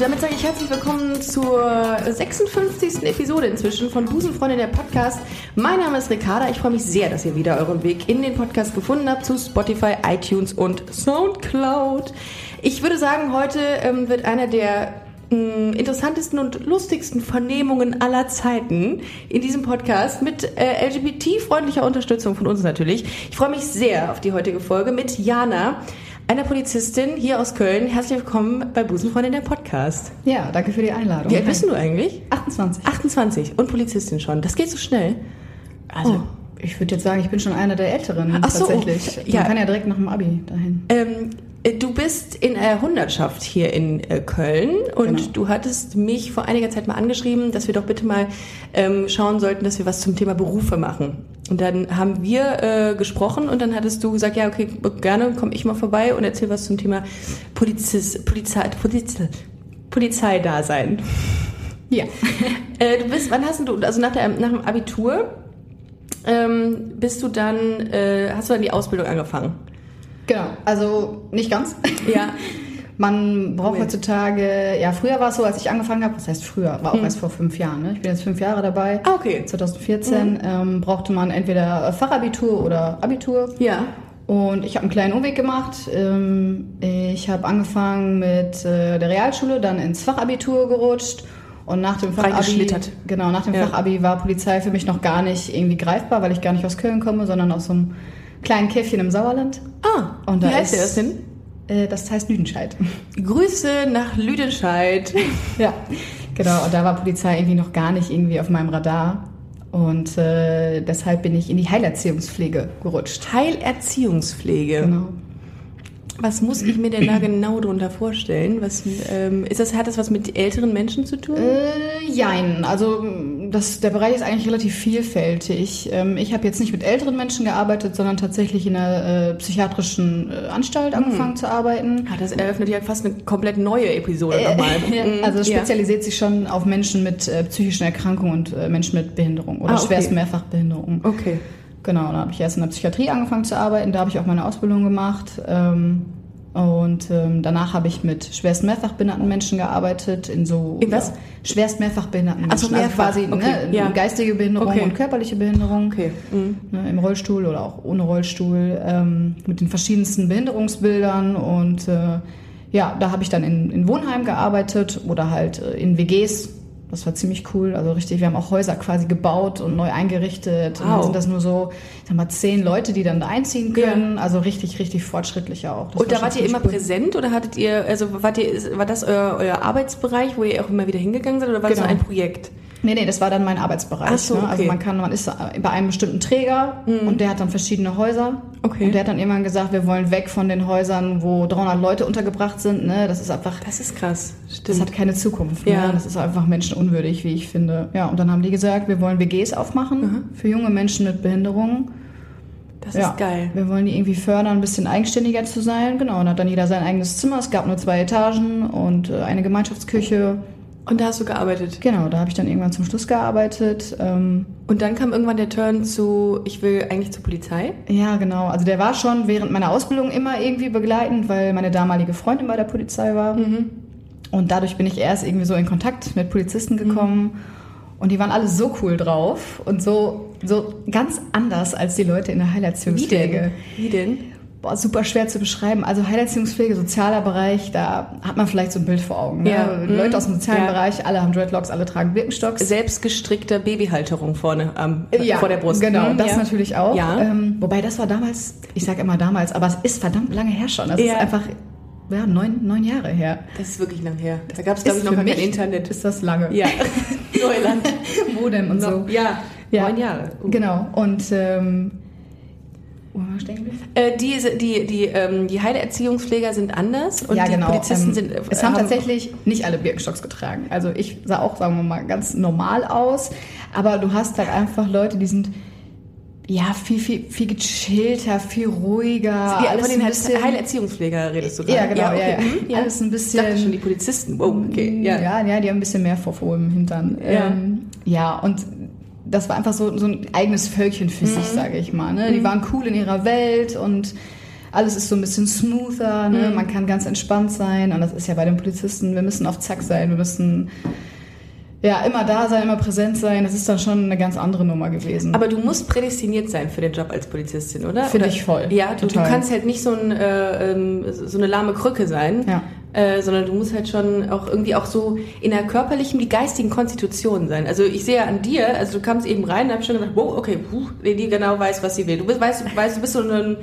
Damit sage ich herzlich willkommen zur 56. Episode inzwischen von Busenfreundin der Podcast. Mein Name ist Ricarda. Ich freue mich sehr, dass ihr wieder euren Weg in den Podcast gefunden habt zu Spotify, iTunes und Soundcloud. Ich würde sagen, heute ähm, wird einer der mh, interessantesten und lustigsten Vernehmungen aller Zeiten in diesem Podcast mit äh, LGBT-freundlicher Unterstützung von uns natürlich. Ich freue mich sehr auf die heutige Folge mit Jana, einer Polizistin hier aus Köln. Herzlich willkommen bei Busenfreundin der Podcast. Ja, danke für die Einladung. Wie alt bist du eigentlich? 28. 28 und Polizistin schon. Das geht so schnell. Also, Oh, ich würde jetzt sagen, ich bin schon einer der Älteren Ach so, tatsächlich. ja. Man kann ja direkt nach dem Abi dahin. ähm, äh, du bist in der Hundertschaft hier in äh, Köln und Genau. du hattest mich vor einiger Zeit mal angeschrieben, dass wir doch bitte mal ähm, schauen sollten, dass wir was zum Thema Berufe machen. Und dann haben wir äh, gesprochen und dann hattest du gesagt, ja, okay, gerne komme ich mal vorbei und erzähl was zum Thema Polizist, Polizei, Polizei, Polizeidasein. Ja. Äh, du bist, wann hast du, also nach, der, nach dem Abitur, ähm, bist du dann, äh, hast du dann die Ausbildung angefangen? genau. Also nicht ganz. Ja. Man braucht Moment. heutzutage, ja, früher war es so, als ich angefangen habe, was heißt früher, war auch erst vor fünf Jahren. Ne? Ich bin jetzt fünf Jahre dabei. Hm. Ah, okay. 2014 ähm, brauchte man entweder Fachabitur oder Abitur. Ja. Und ich habe einen kleinen Umweg gemacht. Ähm, Ich habe angefangen mit äh, der Realschule, dann ins Fachabitur gerutscht. Und nach dem Fachabi, genau, nach dem Ja. Fachabi war Polizei für mich noch gar nicht irgendwie greifbar, weil ich gar nicht aus Köln komme, sondern aus so einem kleinen Käffchen im Sauerland. Ah, Und wie da heißt ist- der das denn? Äh, Das heißt Lüdenscheid. Grüße nach Lüdenscheid. ja, genau. Und da war Polizei irgendwie noch gar nicht irgendwie auf meinem Radar. Und äh, deshalb bin ich in die Heilerziehungspflege gerutscht. Heilerziehungspflege. Genau. Was muss ich mir denn da genau drunter vorstellen? Was, ähm, ist das, hat das was mit älteren Menschen zu tun? Äh, jein. Also das, der Bereich ist eigentlich relativ vielfältig. Ähm, ich habe jetzt nicht mit älteren Menschen gearbeitet, sondern tatsächlich in einer äh, psychiatrischen äh, Anstalt angefangen zu arbeiten. Ah, das eröffnet ja fast eine komplett neue Episode nochmal. Mhm. Also es Ja. spezialisiert sich schon auf Menschen mit äh, psychischen Erkrankungen und äh, Menschen mit Behinderung oder Ah, okay. schwerst Mehrfachbehinderung. Okay. Genau, da habe ich erst in der Psychiatrie angefangen zu arbeiten, da habe ich auch meine Ausbildung gemacht. Ähm, und ähm, danach habe ich mit schwerst mehrfachbehinderten Menschen gearbeitet, in so In was? Schwerst mehrfachbehinderten Ach so, Menschen. mehrfach, Also quasi okay, ne, ja. geistige Behinderung Okay. und körperliche Behinderung. Okay. Mhm. Ne, Im Rollstuhl oder auch ohne Rollstuhl, ähm, mit den verschiedensten Behinderungsbildern. Und äh, ja, da habe ich dann in, in Wohnheim gearbeitet oder halt äh, in WGs. Das war ziemlich cool. Also richtig, wir haben auch Häuser quasi gebaut und neu eingerichtet. Und Wow. dann sind das nur so, ich sag mal, zehn Leute, die dann da einziehen können. Also richtig, richtig fortschrittlich auch. Das Und da war wart schon ihr immer cool. präsent oder hattet ihr, also wart ihr, war das euer, euer Arbeitsbereich, wo ihr auch immer wieder hingegangen seid oder war das Genau. nur ein Projekt? Nee, nee, das war dann mein Arbeitsbereich. Ach so, ne? Also okay. man kann, man ist bei einem bestimmten Träger und der hat dann verschiedene Häuser. Okay. Und der hat dann irgendwann gesagt, wir wollen weg von den Häusern, wo 300 Leute untergebracht sind. Ne? Das ist einfach, Das ist krass. das Stimmt. hat keine Zukunft. Ja. Ne? Das ist einfach menschenunwürdig, wie ich finde. Ja, und dann haben die gesagt, wir wollen WGs aufmachen für junge Menschen mit Behinderungen. Das ja. ist geil. Wir wollen die irgendwie fördern, ein bisschen eigenständiger zu sein. Genau, und hat dann jeder sein eigenes Zimmer. Es gab nur zwei Etagen und äh, eine Gemeinschaftsküche. Und da hast du gearbeitet. Genau, da habe ich dann irgendwann zum Schluss gearbeitet. Ähm, Und dann kam irgendwann der Turn zu, ich will eigentlich zur Polizei. Ja, genau. Also der war schon während meiner Ausbildung immer irgendwie begleitend, weil meine damalige Freundin bei der Polizei war. Und dadurch bin ich erst irgendwie so in Kontakt mit Polizisten gekommen. Und die waren alle so cool drauf und so, so ganz anders als die Leute in der Wie Heilerziehungspflege. denn? Wie denn? Boah, super schwer zu beschreiben. Also Heilerziehungspflege, sozialer Bereich, da hat man vielleicht so ein Bild vor Augen. Ne? Ja. Die Leute Mhm. aus dem sozialen Ja. Bereich, alle haben Dreadlocks, alle tragen Birkenstocks. Selbstgestrickter Babyhalterung vorne am, ja, vor der Brust. Genau, Mhm, das ja. natürlich auch. Ähm, wobei das war damals, ich sage immer damals, aber es ist verdammt lange her schon. Das ist einfach ja, neun, neun Jahre her. Das ist wirklich lang her. Da gab es, glaube ich, noch kein Internet. Ist das lange? Ja, Neuland. Modem und so. Ja, Ja. neun Jahre. Uh. Genau. Und ähm, wo waren wir stehen geblieben? Äh, die, die, die, ähm, die Heilerziehungspfleger sind anders und ja, die genau. Polizisten ähm, sind. äh, es haben tatsächlich nicht alle Birkenstocks getragen. Also ich sah auch, sagen wir mal, ganz normal aus. Aber du hast halt einfach Leute, die sind ja, viel, viel, viel gechillter, viel ruhiger. Ja, alles von den bisschen- Heilerziehungspfleger redest du gerade. Ja, genau, ja, ja. mhm, ja. Alles ein Ich bisschen. dachte schon, die Polizisten. Wow, okay. Ja. Ja, ja, die haben ein bisschen mehr Vorfuhr im Hintern. Ja. Ähm, ja, und das war einfach so, so ein eigenes Völkchen für Mhm. sich, sage ich mal. Ne? Die waren cool in ihrer Welt und alles ist so ein bisschen smoother, ne? Mhm. man kann ganz entspannt sein. Und das ist ja bei den Polizisten, wir müssen auf Zack sein, wir müssen ja immer da sein, immer präsent sein. Das ist dann schon eine ganz andere Nummer gewesen. Aber du musst prädestiniert sein für den Job als Polizistin, oder? Finde ich voll. Ja, du, du kannst halt nicht so, ein, äh, ähm, so eine lahme Krücke sein, Ja. Äh, sondern du musst halt schon auch irgendwie auch so in der körperlichen wie geistigen Konstitution sein. Also ich sehe ja an dir, also du kamst eben rein und hab schon gedacht, wow, okay, puh, die genau weiß, was sie will. Du bist, weißt, weißt, du bist so ein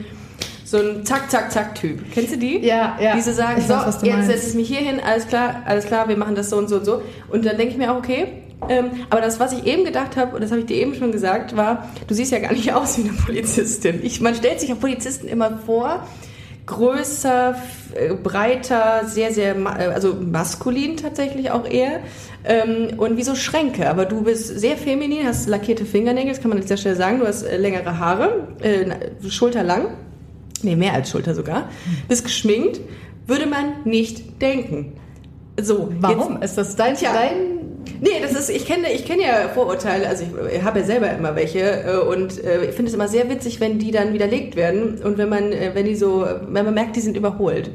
so ein Zack, Zack, Zack-Typ. Kennst du die? Ja, ja. Diese sagen, weiß, so, du jetzt setze ich mich hier hin, alles klar, alles klar, wir machen das so und so und so. Und dann denke ich mir auch, okay, ähm, aber das, was ich eben gedacht habe, und das habe ich dir eben schon gesagt, war, du siehst ja gar nicht aus wie eine Polizistin. Ich, man stellt sich auf Polizisten immer vor, größer, äh, breiter, sehr, sehr, äh, also maskulin tatsächlich auch eher. Ähm, und wie so Schränke. Aber du bist sehr feminin, hast lackierte Fingernägel, das kann man an dieser Stelle sagen. Du hast äh, längere Haare, äh, schulterlang. Nee, mehr als Schulter sogar. Bist geschminkt. Würde man nicht denken. So. Warum? ist das dein, Tja. dein Nee, das ist, ich kenne, ich kenne ja Vorurteile, also ich, ich habe ja selber immer welche äh, und äh, ich finde es immer sehr witzig, wenn die dann widerlegt werden und wenn man, äh, wenn die so, wenn man merkt, die sind überholt.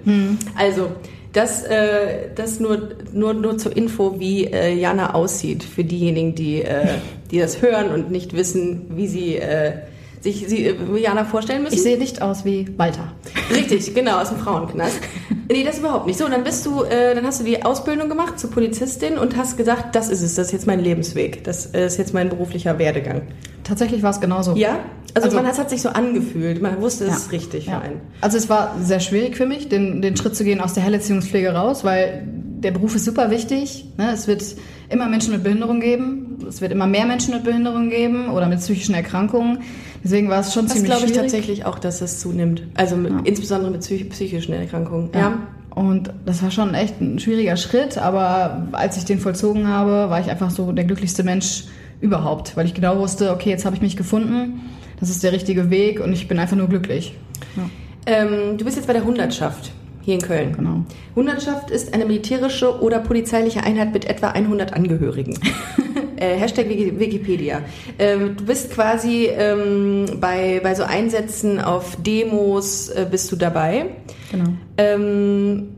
Also, das, äh, das nur, nur, nur zur Info, wie äh, Jana aussieht, für diejenigen, die, äh, die das hören und nicht wissen, wie sie äh, sich sie, äh, Jana vorstellen müssen. Ich sehe nicht aus wie Walter. Richtig, genau, aus dem Frauenknast. Nee, das überhaupt nicht. So, dann bist du, äh, dann hast du die Ausbildung gemacht zur Polizistin und hast gesagt, das ist es, das ist jetzt mein Lebensweg, das äh, ist jetzt mein beruflicher Werdegang. Tatsächlich war es genauso. Ja? Also, Also- man hat, es hat sich so angefühlt, man wusste, es Ja. ist richtig Ja. für einen. Also es war sehr schwierig für mich, den, den Schritt zu gehen aus der Heilerziehungspflege raus, weil der Beruf ist super wichtig. Ne? Es wird immer Menschen mit Behinderung geben. Es wird immer mehr Menschen mit Behinderung geben oder mit psychischen Erkrankungen. Deswegen war es schon Das ziemlich glaube ich schwierig. tatsächlich auch, dass es zunimmt. Also mit, insbesondere mit psych psychischen Erkrankungen. Ja. Und das war schon echt ein schwieriger Schritt, aber als ich den vollzogen habe, war ich einfach so der glücklichste Mensch überhaupt, weil ich genau wusste, okay, jetzt habe ich mich gefunden, das ist der richtige Weg und ich bin einfach nur glücklich. Ja, Ähm, du bist jetzt bei der Hundertschaft hier in Köln. genau. Hundertschaft ist eine militärische oder polizeiliche Einheit mit etwa 100 Angehörigen. äh, Hashtag Wiki- Wikipedia. Ähm, du bist quasi ähm, bei, bei so Einsätzen auf Demos äh, bist du dabei. Genau. Ähm,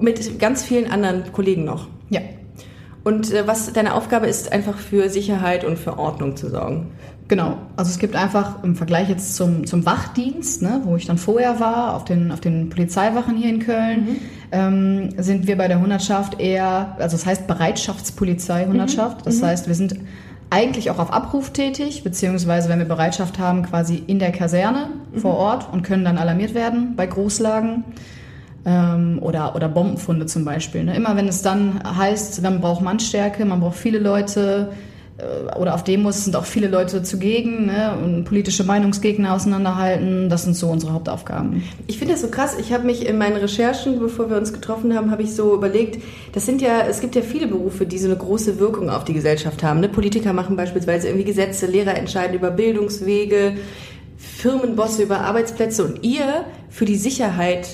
mit ganz vielen anderen Kollegen noch. Ja. Und äh, was deine Aufgabe ist, einfach für Sicherheit und für Ordnung zu sorgen. Genau, also es gibt einfach im Vergleich jetzt zum, zum Wachdienst, ne, wo ich dann vorher war, auf den, auf den Polizeiwachen hier in Köln, ähm, sind wir bei der Hundertschaft eher, also es heißt Bereitschaftspolizei Hundertschaft. Das heißt, wir sind eigentlich auch auf Abruf tätig, beziehungsweise wenn wir Bereitschaft haben, quasi in der Kaserne vor Ort und können dann alarmiert werden bei Großlagen. Ähm, oder, oder Bombenfunde zum Beispiel. Ne? Immer wenn es dann heißt, man braucht Mannstärke, man braucht viele Leute, äh, oder auf Demos sind auch viele Leute zugegen ne? und politische Meinungsgegner auseinanderhalten. Das sind so unsere Hauptaufgaben. Ich finde das so krass. Ich habe mich in meinen Recherchen, bevor wir uns getroffen haben, habe ich so überlegt, das sind ja, es gibt ja viele Berufe, die so eine große Wirkung auf die Gesellschaft haben. Ne? Politiker machen beispielsweise irgendwie Gesetze, Lehrer entscheiden über Bildungswege, Firmenbosse über Arbeitsplätze und ihr für die Sicherheit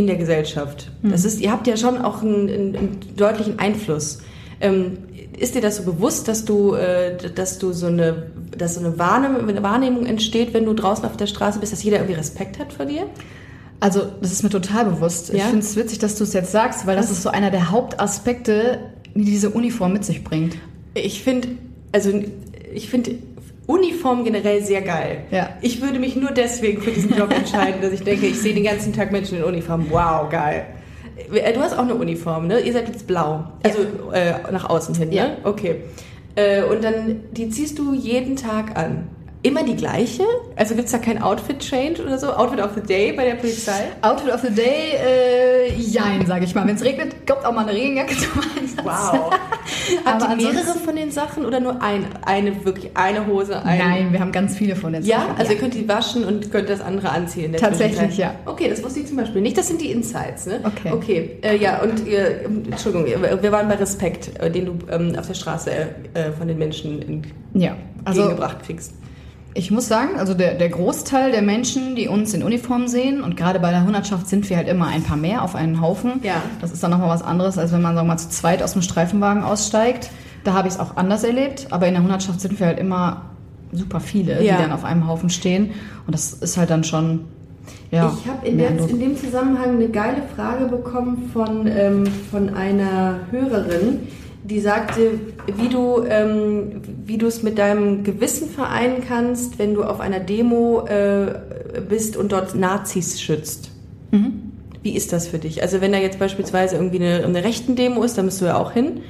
in der Gesellschaft. Das ist, ihr habt ja schon auch einen, einen, deutlichen Einfluss. Ähm, ist dir das so bewusst, dass du, äh, dass du so eine, dass so eine Wahrnehmung, eine Wahrnehmung entsteht, wenn du draußen auf der Straße bist, dass jeder irgendwie Respekt hat vor dir? Also das ist mir total bewusst. Ich Ja? finde es witzig, dass du es jetzt sagst, weil das ist so einer der Hauptaspekte, die diese Uniform mit sich bringt. Ich finde, also ich finde Uniform generell sehr geil. Ja. Ich würde mich nur deswegen für diesen Job entscheiden, dass ich denke, ich sehe den ganzen Tag Menschen in Uniform. Wow, geil. Äh, Du hast auch eine Uniform, ne? Ihr seid jetzt blau. Also äh, nach außen hin, Ja. ne? Okay. Äh, und dann, die ziehst du jeden Tag an. Immer die gleiche? Also gibt's da kein Outfit-Change oder so? Outfit of the Day bei der Polizei? Outfit of the Day, äh, jein, sage ich mal. Wenn es regnet, kommt auch mal eine Regenjacke zum Einsatz. Wow. Habt ihr mehrere von den Sachen oder nur ein, eine, wirklich eine Hose, ein Nein, wir haben ganz viele von den Ja, Sachen. also ihr könnt die waschen und könnt das andere anziehen. in Tatsächlich, ja. Okay, das wusste ich zum Beispiel nicht. Das sind die Insights, ne? Okay. Okay, äh, ja, und ihr, Entschuldigung, wir waren bei Respekt, äh, den du ähm, auf der Straße äh, von den Menschen ja, also entgegengebracht kriegst. Ich muss sagen, also der, der Großteil der Menschen, die uns in Uniform sehen, und gerade bei der Hundertschaft sind wir halt immer ein paar mehr auf einen Haufen. Ja. Das ist dann nochmal was anderes, als wenn man, sagen wir mal, zu zweit aus dem Streifenwagen aussteigt. Da habe ich es auch anders erlebt, aber in der Hundertschaft sind wir halt immer super viele, Ja. die dann auf einem Haufen stehen. Und das ist halt dann schon, ja. ich habe in, in dem Zusammenhang eine geile Frage bekommen von, ähm, von einer Hörerin, die sagte, wie du ähm, wie du es mit deinem Gewissen vereinen kannst, wenn du auf einer Demo äh, bist und dort Nazis schützt. Wie ist das für dich? Also wenn da jetzt beispielsweise irgendwie eine, eine rechten Demo ist, da müsst du ja auch hin.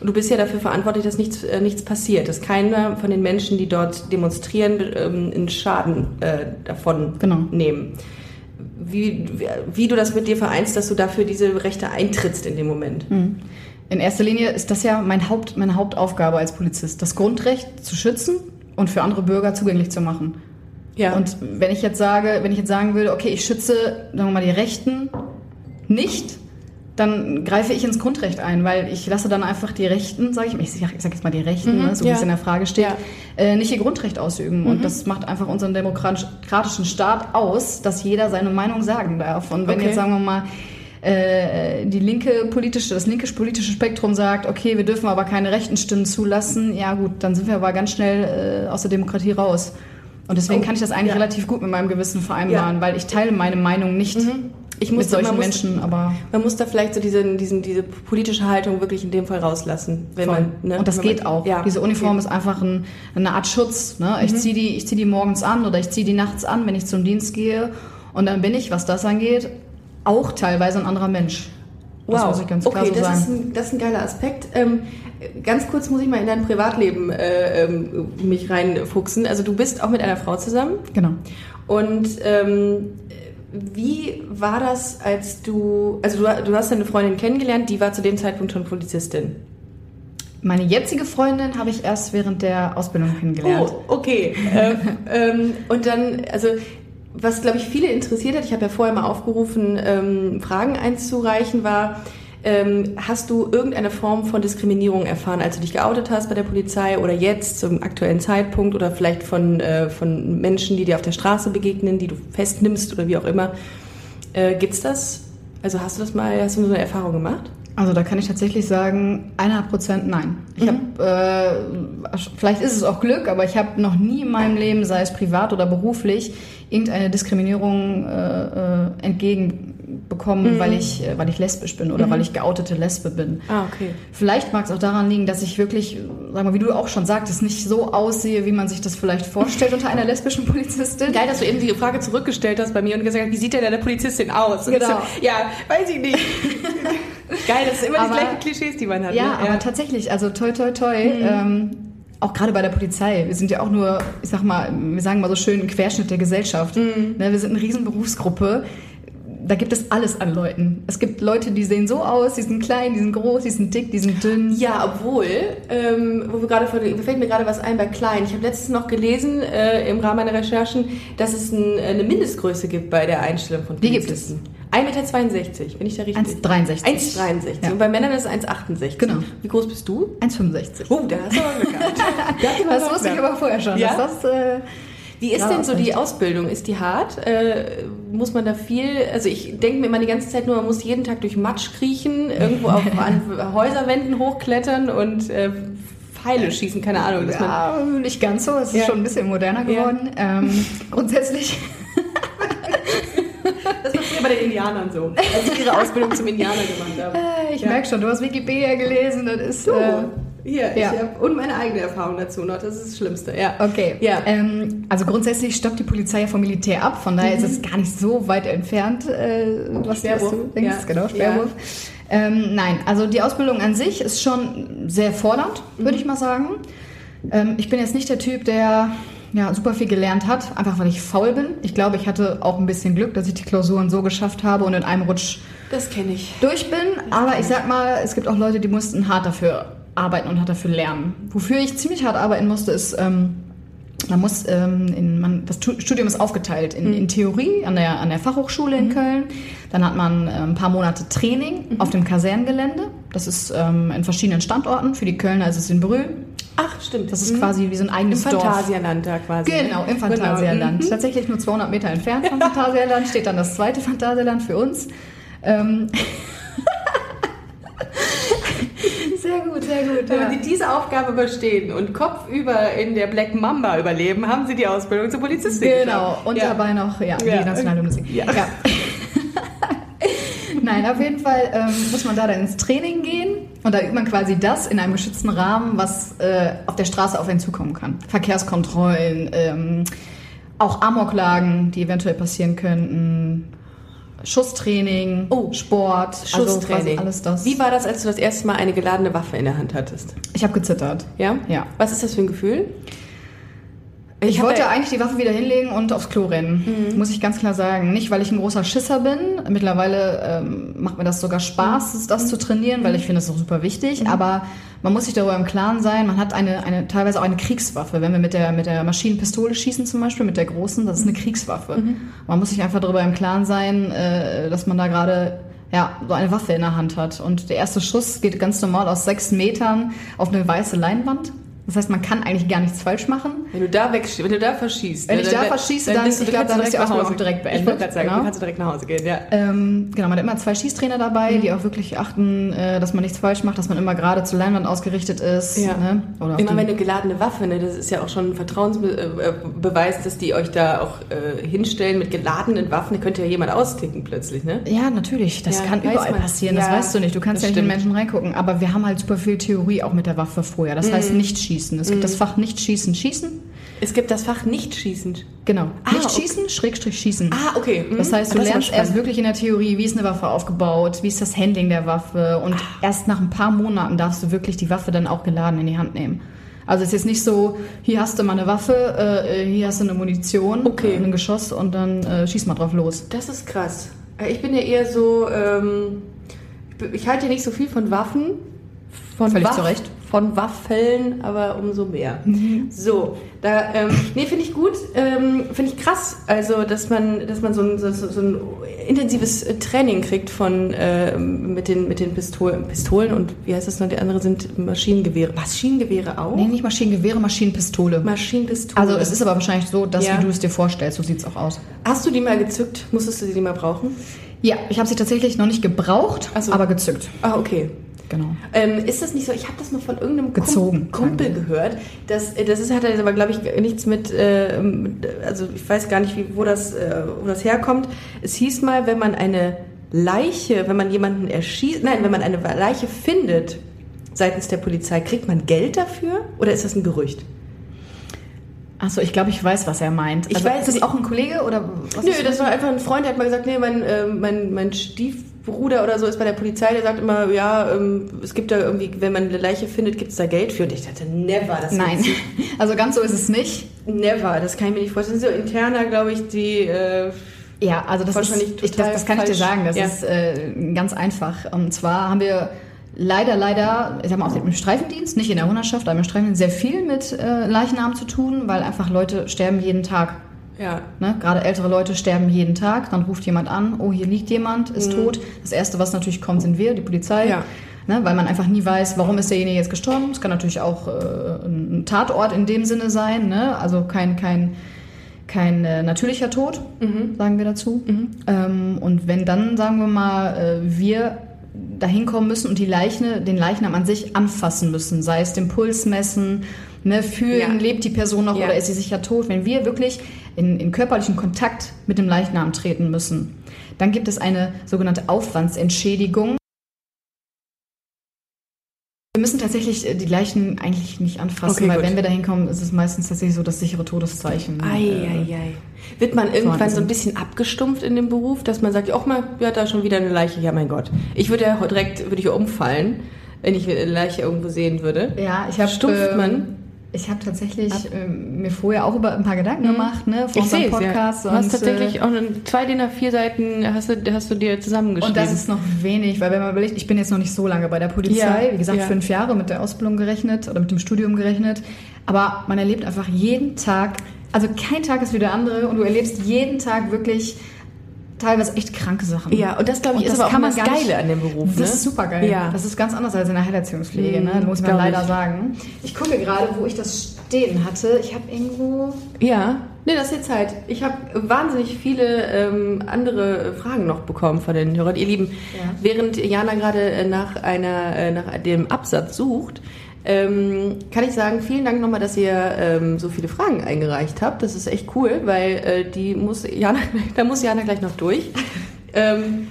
Und du bist ja dafür verantwortlich, dass nichts, äh, nichts passiert, dass keiner von den Menschen, die dort demonstrieren, ähm, einen Schaden äh, davon Genau. nehmen. Wie, wie, wie du das mit dir vereinst, dass du dafür diese Rechte eintrittst in dem Moment. In erster Linie ist das ja mein Haupt, meine Hauptaufgabe als Polizist, das Grundrecht zu schützen und für andere Bürger zugänglich zu machen. Ja. Und wenn ich jetzt sage, wenn ich jetzt sagen würde, okay, ich schütze, sagen wir mal, die Rechten nicht, dann greife ich ins Grundrecht ein, weil ich lasse dann einfach die Rechten, sage ich, ich sage sag jetzt mal die Rechten, Mhm, ne, so wie ja. es in der Frage steht, Ja. äh, nicht ihr Grundrecht ausüben. Mhm. Und das macht einfach unseren demokratischen Staat aus, dass jeder seine Meinung sagen darf. Und wenn Okay. jetzt, sagen wir mal, äh, die linke politische, das linke politische Spektrum sagt, okay, wir dürfen aber keine rechten Stimmen zulassen, ja gut, dann sind wir aber ganz schnell äh, aus der Demokratie raus. Und deswegen Oh, kann ich das eigentlich ja. relativ gut mit meinem Gewissen vereinbaren, Ja. weil ich teile meine Meinung nicht Ich mit muss, solchen man muss, Menschen, aber Man muss da vielleicht so diese, diesen, diese politische Haltung wirklich in dem Fall rauslassen. Wenn voll. man, ne, und das wenn man, geht auch. Ja, Diese Uniform okay. Mhm. ist einfach ein, eine Art Schutz. Ne? Ich ziehe die, ich zieh die morgens an oder ich ziehe die nachts an, wenn ich zum Dienst gehe. Und dann bin ich, was das angeht, auch teilweise ein anderer Mensch. Das Wow. muss ich ganz klar okay, so das, sagen. Ist ein, das ist ein geiler Aspekt. Ähm, ganz kurz muss ich mal in dein Privatleben äh, ähm, mich reinfuchsen. Also du bist auch mit einer Frau zusammen. Genau. Und ähm, wie war das, als du, also du, du hast deine Freundin kennengelernt, die war zu dem Zeitpunkt schon Polizistin. Meine jetzige Freundin habe ich erst während der Ausbildung kennengelernt. Oh, okay. ähm, ähm, und dann, also was glaube ich viele interessiert hat, ich habe ja vorher mal aufgerufen, ähm, Fragen einzureichen, war, ähm, hast du irgendeine Form von Diskriminierung erfahren, als du dich geoutet hast bei der Polizei oder jetzt zum aktuellen Zeitpunkt oder vielleicht von, äh, von Menschen, die dir auf der Straße begegnen, die du festnimmst oder wie auch immer? Äh, gibt's das? Also hast du das mal, hast du so eine Erfahrung gemacht? Also da kann ich tatsächlich sagen, 100 Prozent nein. Ich habe, äh, vielleicht ist es auch Glück, aber ich habe noch nie in meinem Leben, sei es privat oder beruflich, irgendeine Diskriminierung äh, äh, entgegenbekommen, weil ich, äh, weil ich lesbisch bin oder weil ich geoutete Lesbe bin. Ah, okay. Vielleicht mag es auch daran liegen, dass ich wirklich, sag mal, wie du auch schon sagtest, nicht so aussehe, wie man sich das vielleicht vorstellt unter einer lesbischen Polizistin. Geil, dass du eben die Frage zurückgestellt hast bei mir und gesagt hast, wie sieht denn eine Polizistin aus? Und Genau. So, ja, weiß ich nicht. Geil, das sind immer Aber- die gleichen Klischees, die man hat. Ja, ne? aber tatsächlich, also toi, toi, toi. Ähm, auch gerade bei der Polizei. Wir sind ja auch nur, ich sag mal, wir sagen mal so schön, ein Querschnitt der Gesellschaft. Ne, wir sind eine riesen Berufsgruppe. Da gibt es alles an Leuten. Es gibt Leute, die sehen so aus, die sind klein, die sind groß, die sind dick, die sind dünn. Ja, obwohl, ähm, wo wir gerade von, mir fällt mir gerade was ein bei Klein. Ich habe letztens noch gelesen äh, im Rahmen meiner Recherchen, dass es ein, eine Mindestgröße gibt bei der Einstellung von Die gibt Polizisten. 1,62 Meter, bin ich da richtig? 1,63. 1,63. Ja. Und bei Männern ist es 1,68. Genau. Wie groß bist du? 1,65. Oh, da hast du aber Glück gehabt. Das wusste ich aber vorher schon. Ja? Dass das, äh, Wie ist Ja, denn so die Ausbildung? Ist die hart? Äh, muss man da viel, also ich denke mir immer die ganze Zeit nur, man muss jeden Tag durch Matsch kriechen, irgendwo auf, an Häuserwänden hochklettern und äh, Pfeile schießen, keine Ahnung. Dass man, ja, nicht ganz so. Es ist Ja. schon ein bisschen moderner geworden. Ähm, grundsätzlich das war früher bei den Indianern so, als sie ihre Ausbildung zum Indianer gemacht haben. Äh, Ich Ja. merke schon, du hast Wikipedia gelesen, das ist. So, Äh, ja. ich hab, und meine eigene Erfahrung dazu noch, das ist das Schlimmste, ja. okay. Ja. Ähm, also grundsätzlich stoppt die Polizei ja vom Militär ab, von daher ist es gar nicht so weit entfernt, äh, was, Sperrwurf. du denkst. Ja. Genau, Sperrwurf. Ähm, nein, also die Ausbildung an sich ist schon sehr fordernd, würde ich mal sagen. Ähm, ich bin jetzt nicht der Typ, der ja, super viel gelernt hat, einfach weil ich faul bin. Ich glaube, ich hatte auch ein bisschen Glück, dass ich die Klausuren so geschafft habe und in einem Rutsch Das kenne ich. durch bin. Aber ich sag mal, es gibt auch Leute, die mussten hart dafür arbeiten und hart dafür lernen. Wofür ich ziemlich hart arbeiten musste, ist, ähm, man muss, ähm, in, man, das Tu- Studium ist aufgeteilt in, in Theorie an der, an der Fachhochschule in Köln. Dann hat man äh, ein paar Monate Training auf dem Kasernengelände. Das ist ähm, in verschiedenen Standorten. Für die Kölner ist es in Brühl, Ach, stimmt. Das ist quasi wie so ein eigenes Im Dorf. Phantasialand da quasi. ne? Genau, im Phantasialand. Genau. Mhm. Tatsächlich nur 200 Meter entfernt vom Phantasialand steht dann das zweite Phantasialand für uns. Ähm sehr gut, sehr gut. Wenn Ja. Sie diese Aufgabe überstehen und kopfüber in der Black Mamba überleben, haben Sie die Ausbildung zur Polizistin. Genau, und ja. dabei noch ja, Ja. die nationale Musik. Ja. Nein, auf jeden Fall ähm, muss man da dann ins Training gehen und da übt man quasi das in einem geschützten Rahmen, was äh, auf der Straße auf einen zukommen kann. Verkehrskontrollen, ähm, auch Amoklagen, die eventuell passieren könnten, Schusstraining, Oh, Sport, also Schusstraining. quasi alles das. Wie war das, als du das erste Mal eine geladene Waffe in der Hand hattest? Ich habe gezittert. Ja? Ja. Was ist das für ein Gefühl? Ich, hab wollte ja- eigentlich die Waffe wieder hinlegen und aufs Klo rennen, muss ich ganz klar sagen. Nicht, weil ich ein großer Schisser bin. Mittlerweile ähm, macht mir das sogar Spaß, das zu trainieren, weil ich finde das auch super wichtig. Aber man muss sich darüber im Klaren sein, man hat eine, eine teilweise auch eine Kriegswaffe. Wenn wir mit der, mit der Maschinenpistole schießen zum Beispiel, mit der großen, das ist eine Kriegswaffe. Man muss sich einfach darüber im Klaren sein, äh, dass man da gerade ja, so eine Waffe in der Hand hat. Und der erste Schuss geht ganz normal aus sechs Metern auf eine weiße Leinwand. Das heißt, man kann eigentlich gar nichts falsch machen. Wenn du da weg, wenn du da verschießt. Wenn ne, ich da verschieße, dann- ich du dann ist die direkt nach Ausbildung Hause. auch direkt Ich wollte beendet. gerade sagen, Genau. dann kannst du direkt nach Hause gehen, ja. Ähm, genau, man hat immer zwei Schießtrainer dabei, die auch wirklich achten, äh, dass man nichts falsch macht, dass man immer gerade zur Leinwand ausgerichtet ist. Ja. Ne? Oder Immer wenn eine geladene Waffe, ne, das ist ja auch schon ein Vertrauensbeweis, dass die euch da auch äh, hinstellen mit geladenen Waffen. Da könnte ja jemand austicken plötzlich, ne? ja, natürlich. Das Ja, kann überall man. passieren. Das weißt du nicht. Du kannst ja nicht in den stimmt. Menschen reingucken. Aber wir haben halt super viel Theorie auch mit der Waffe vorher. Das Mhm. heißt nicht schießen. Es gibt das Fach nicht schießen, schießen. Es gibt das Fach nicht schießen. Genau. Ah, nicht okay. schießen, Schrägstrich schießen. Ah, okay. mhm. Das heißt, du Das lernst erst spannend. wirklich in der Theorie, wie ist eine Waffe aufgebaut, wie ist das Handling der Waffe und Ah. erst nach ein paar Monaten darfst du wirklich die Waffe dann auch geladen in die Hand nehmen. Also es ist jetzt nicht so, hier hast du mal eine Waffe, äh, hier hast du eine Munition, Okay. äh, ein Geschoss und dann äh, schieß mal drauf los. Das ist krass. Äh, Ich bin ja eher so, ähm, ich halte ja nicht so viel von Waffen. Von Völlig zu Recht. Von Waffeln, aber umso mehr. So, da, ähm, nee, finde ich gut, ähm, finde ich krass, also, dass man, dass man so ein, so, so ein intensives äh, Training kriegt von, ähm, mit den, mit den Pistolen, Pistolen und, wie heißt das noch, die andere sind Maschinengewehre. Maschinengewehre auch? Nee, nicht Maschinengewehre, Maschinenpistole. Maschinenpistole. Also es ist aber wahrscheinlich so, dass Ja. wie du es dir vorstellst, so sieht's auch aus. Hast du die mal gezückt? Musstest du die mal brauchen? Ja, ich habe sie tatsächlich noch nicht gebraucht, so. aber gezückt. Ah, okay. Genau. Ähm, ist das nicht so? Ich habe das mal von irgendeinem Gezogen, Kum Kumpel gehört. Das, äh, das ist, hat jetzt aber, glaube ich, nichts mit, äh, also ich weiß gar nicht, wie, wo, das, äh, wo das herkommt. Es hieß mal, wenn man eine Leiche, wenn man jemanden erschießt, nein, wenn man eine Leiche findet seitens der Polizei, kriegt man Geld dafür? Oder ist das ein Gerücht? Achso, ich glaube, ich weiß, was er meint. Ich also, weiß ist das auch ein Kollege oder was Nö, das war einfach ein Freund, der hat mal gesagt, nee, mein, äh, mein, mein Stiefbruder oder so ist bei der Polizei, der sagt immer, ja, ähm, es gibt da irgendwie, wenn man eine Leiche findet, gibt es da Geld für. Und ich dachte, never, das Nein, also ganz so ist es nicht. Never, das kann ich mir nicht vorstellen. Das sind so interner, glaube ich, die. Äh, Ja, also das ist, ich, total das, das kann ich dir sagen, das Ja. ist äh, ganz einfach. Und zwar haben wir leider, leider, ich sag mal, auch im Streifendienst, nicht in der Hundertschaft, aber im Streifendienst sehr viel mit äh, Leichnamen zu tun, weil einfach Leute sterben jeden Tag. Ja. Ne? Gerade ältere Leute sterben jeden Tag. Dann ruft jemand an, oh, hier liegt jemand, ist tot. Das Erste, was natürlich kommt, sind wir, die Polizei. Mhm. Ja. Ne? Weil man einfach nie weiß, warum ist derjenige jetzt gestorben. Es kann natürlich auch äh, ein Tatort in dem Sinne sein. Ne? Also kein, kein, kein äh, natürlicher Tod, Mhm. sagen wir dazu. Ähm, und wenn dann, sagen wir mal, äh, wir dahin kommen müssen und die Leiche, den Leichnam an sich anfassen müssen, sei es den Puls messen, ne, fühlen, Ja. lebt die Person noch Ja. oder ist sie sicher tot. Wenn wir wirklich in, in körperlichen Kontakt mit dem Leichnam treten müssen, dann gibt es eine sogenannte Aufwandsentschädigung. Wir müssen tatsächlich äh, die Leichen eigentlich nicht anfassen, Okay, weil gut. wenn wir dahin kommen, ist es meistens tatsächlich so das sichere Todeszeichen. Äh, Eieiei. Wird man irgendwann so ein bisschen abgestumpft in dem Beruf, dass man sagt, ach mal, ja, da schon wieder eine Leiche. Ja, mein Gott. Ich würde ja direkt, würde ich umfallen, wenn ich eine Leiche irgendwo sehen würde. Ja, ich habe Stumpft man? Ich habe tatsächlich ähm, mir vorher auch über ein paar Gedanken gemacht, ne, vor Ich unserem es, ja. Podcast. Du hast und, tatsächlich äh, auch zwei DIN A4 Seiten hast du, hast du dir zusammengeschrieben. und das ist noch wenig, weil wenn man überlegt, ich bin jetzt noch nicht so lange bei der Polizei, Ja, wie gesagt, ja. fünf Jahre mit der Ausbildung gerechnet oder mit dem Studium gerechnet, aber man erlebt einfach jeden Tag, also kein Tag ist wie der andere und du erlebst jeden Tag wirklich teilweise echt kranke Sachen. Ja, und das, glaube ich, Und ist das aber auch kann immer man das Geile an dem Beruf. Das ne? ist super geil. Ja. Das ist ganz anders als in der Heilerziehungspflege, Mhm, ne? muss man leider ich. sagen. Ich gucke gerade, wo ich das stehen hatte. Ich habe irgendwo. Ja, nee, das ist jetzt Zeit. Ich habe wahnsinnig viele ähm, andere Fragen noch bekommen von den Hörern. Ihr Lieben, Ja. während Jana gerade äh, nach einer äh, nach dem Absatz sucht, ähm, kann ich sagen, vielen Dank nochmal, dass ihr ähm, so viele Fragen eingereicht habt. Das ist echt cool, weil äh, die muss Jana, da muss Jana gleich noch durch. ähm,